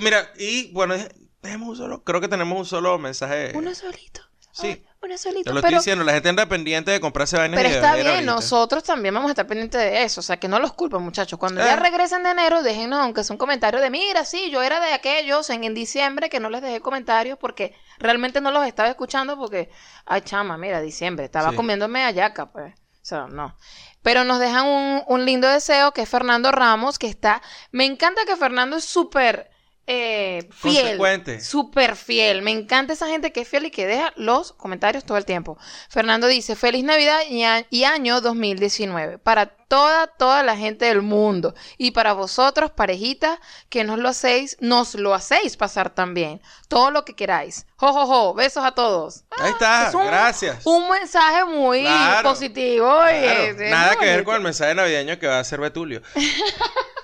Mira, y bueno, tenemos un solo, creo que tenemos un solo mensaje. Uno solito. Sí. Ay, uno solito. Te lo pero, estoy diciendo, la gente anda pendiente de comprarse vainas pero de está bien, ahorita. nosotros también vamos a estar pendientes de eso. O sea, que no los culpen, muchachos. Cuando ya Eh. regresen de enero, déjenos, aunque sea un comentario de, mira, sí, yo era de aquellos en, en diciembre que no les dejé comentarios porque realmente no los estaba escuchando porque, ay, chama, mira, diciembre, estaba Sí. comiéndome ayaca, pues. O sea, no. Pero nos dejan un, un lindo deseo que es Fernando Ramos, que está... Me encanta que Fernando es súper eh, fiel. Súper fiel. Me encanta esa gente que es fiel y que deja los comentarios todo el tiempo. Fernando dice, feliz Navidad y, y año 2019 para toda, toda la gente del mundo. Y para vosotros, parejitas, que nos lo hacéis, nos lo hacéis pasar también. Todo lo que queráis. Jo, jo, jo. Besos a todos. Ahí está, Es un- gracias. Un mensaje muy Claro, positivo. y Claro, es Nada que ver con el mensaje navideño que va a hacer Betulio.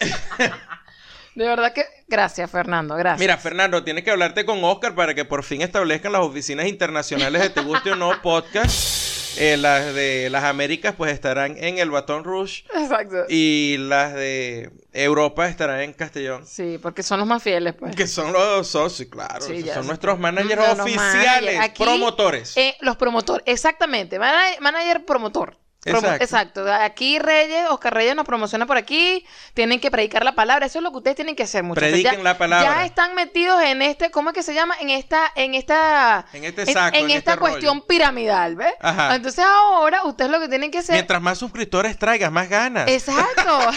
De verdad que... Gracias, Fernando. Gracias. Mira, Fernando, tienes que hablarte con Oscar para que por fin establezcan las oficinas internacionales de Te Guste o No Podcast. Eh, las de las Américas pues estarán en el Baton Rouge Exacto. y las de Europa estarán en Castellón. Sí, porque son los más fieles, pues. Que son los socios, claro. Sí, son nuestros managers No, oficiales, managers. Aquí, promotores. Eh, los promotores, exactamente. Mana- Manager promotor. Exacto. exacto. Aquí Reyes, Oscar Reyes nos promociona por aquí. Tienen que predicar la palabra. Eso es lo que ustedes tienen que hacer, muchachos. Prediquen Ya- la palabra. Ya están metidos en este, ¿cómo es que se llama? En esta, en esta, En este saco, en esta este cuestión rollo. piramidal, ¿ves? Ajá. Entonces ahora ustedes lo que tienen que hacer. Mientras más suscriptores traigas, más ganas. Exacto.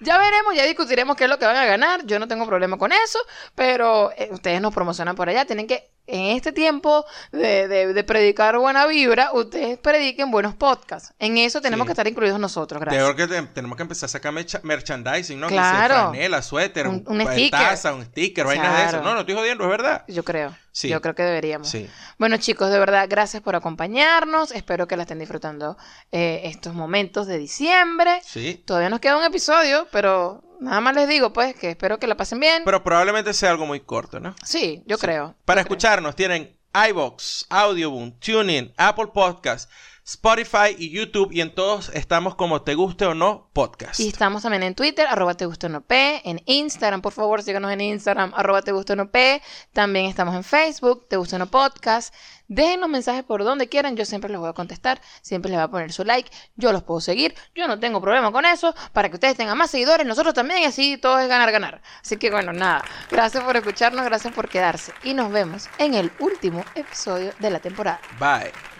Ya veremos, ya discutiremos qué es lo que van a ganar. Yo no tengo problema con eso, pero eh, ustedes nos promocionan por allá. Tienen que, en este tiempo de, de- de predicar buena vibra, ustedes prediquen buenos podcasts. En eso tenemos Sí. que estar incluidos nosotros, gracias. Creo que te- tenemos que empezar a sacar mercha- merchandising, ¿no? Claro. Que sea franela, suéter, Un- un, un sticker. taza, un sticker, vainas de eso. Claro. No, no estoy jodiendo, es verdad. Yo creo. Sí. Yo creo que deberíamos. Sí. Bueno, chicos, de verdad, gracias por acompañarnos. Espero que la estén disfrutando eh, estos momentos de diciembre. Sí. Todavía nos queda un episodio, pero nada más les digo, pues, que espero que la pasen bien. Pero probablemente sea algo muy corto, ¿no? sí, yo Sí. creo. Para yo creo. escucharnos tienen iBox, Audioboom, TuneIn, Apple Podcast, Spotify y YouTube. Y en todos estamos como Te Guste o No Podcast. Y estamos también en Twitter, arroba te gusta o no p, en Instagram, por favor, síganos en Instagram, arroba te gusta o no p. También estamos en Facebook, te gusta o no podcast. Déjenos mensajes por donde quieran, yo siempre les voy a contestar, siempre les voy a poner su like, yo los puedo seguir, yo no tengo problema con eso, para que ustedes tengan más seguidores, nosotros también, y así todo es ganar, ganar. Así que bueno, nada, gracias por escucharnos, gracias por quedarse, y nos vemos en el último episodio de la temporada. Bye.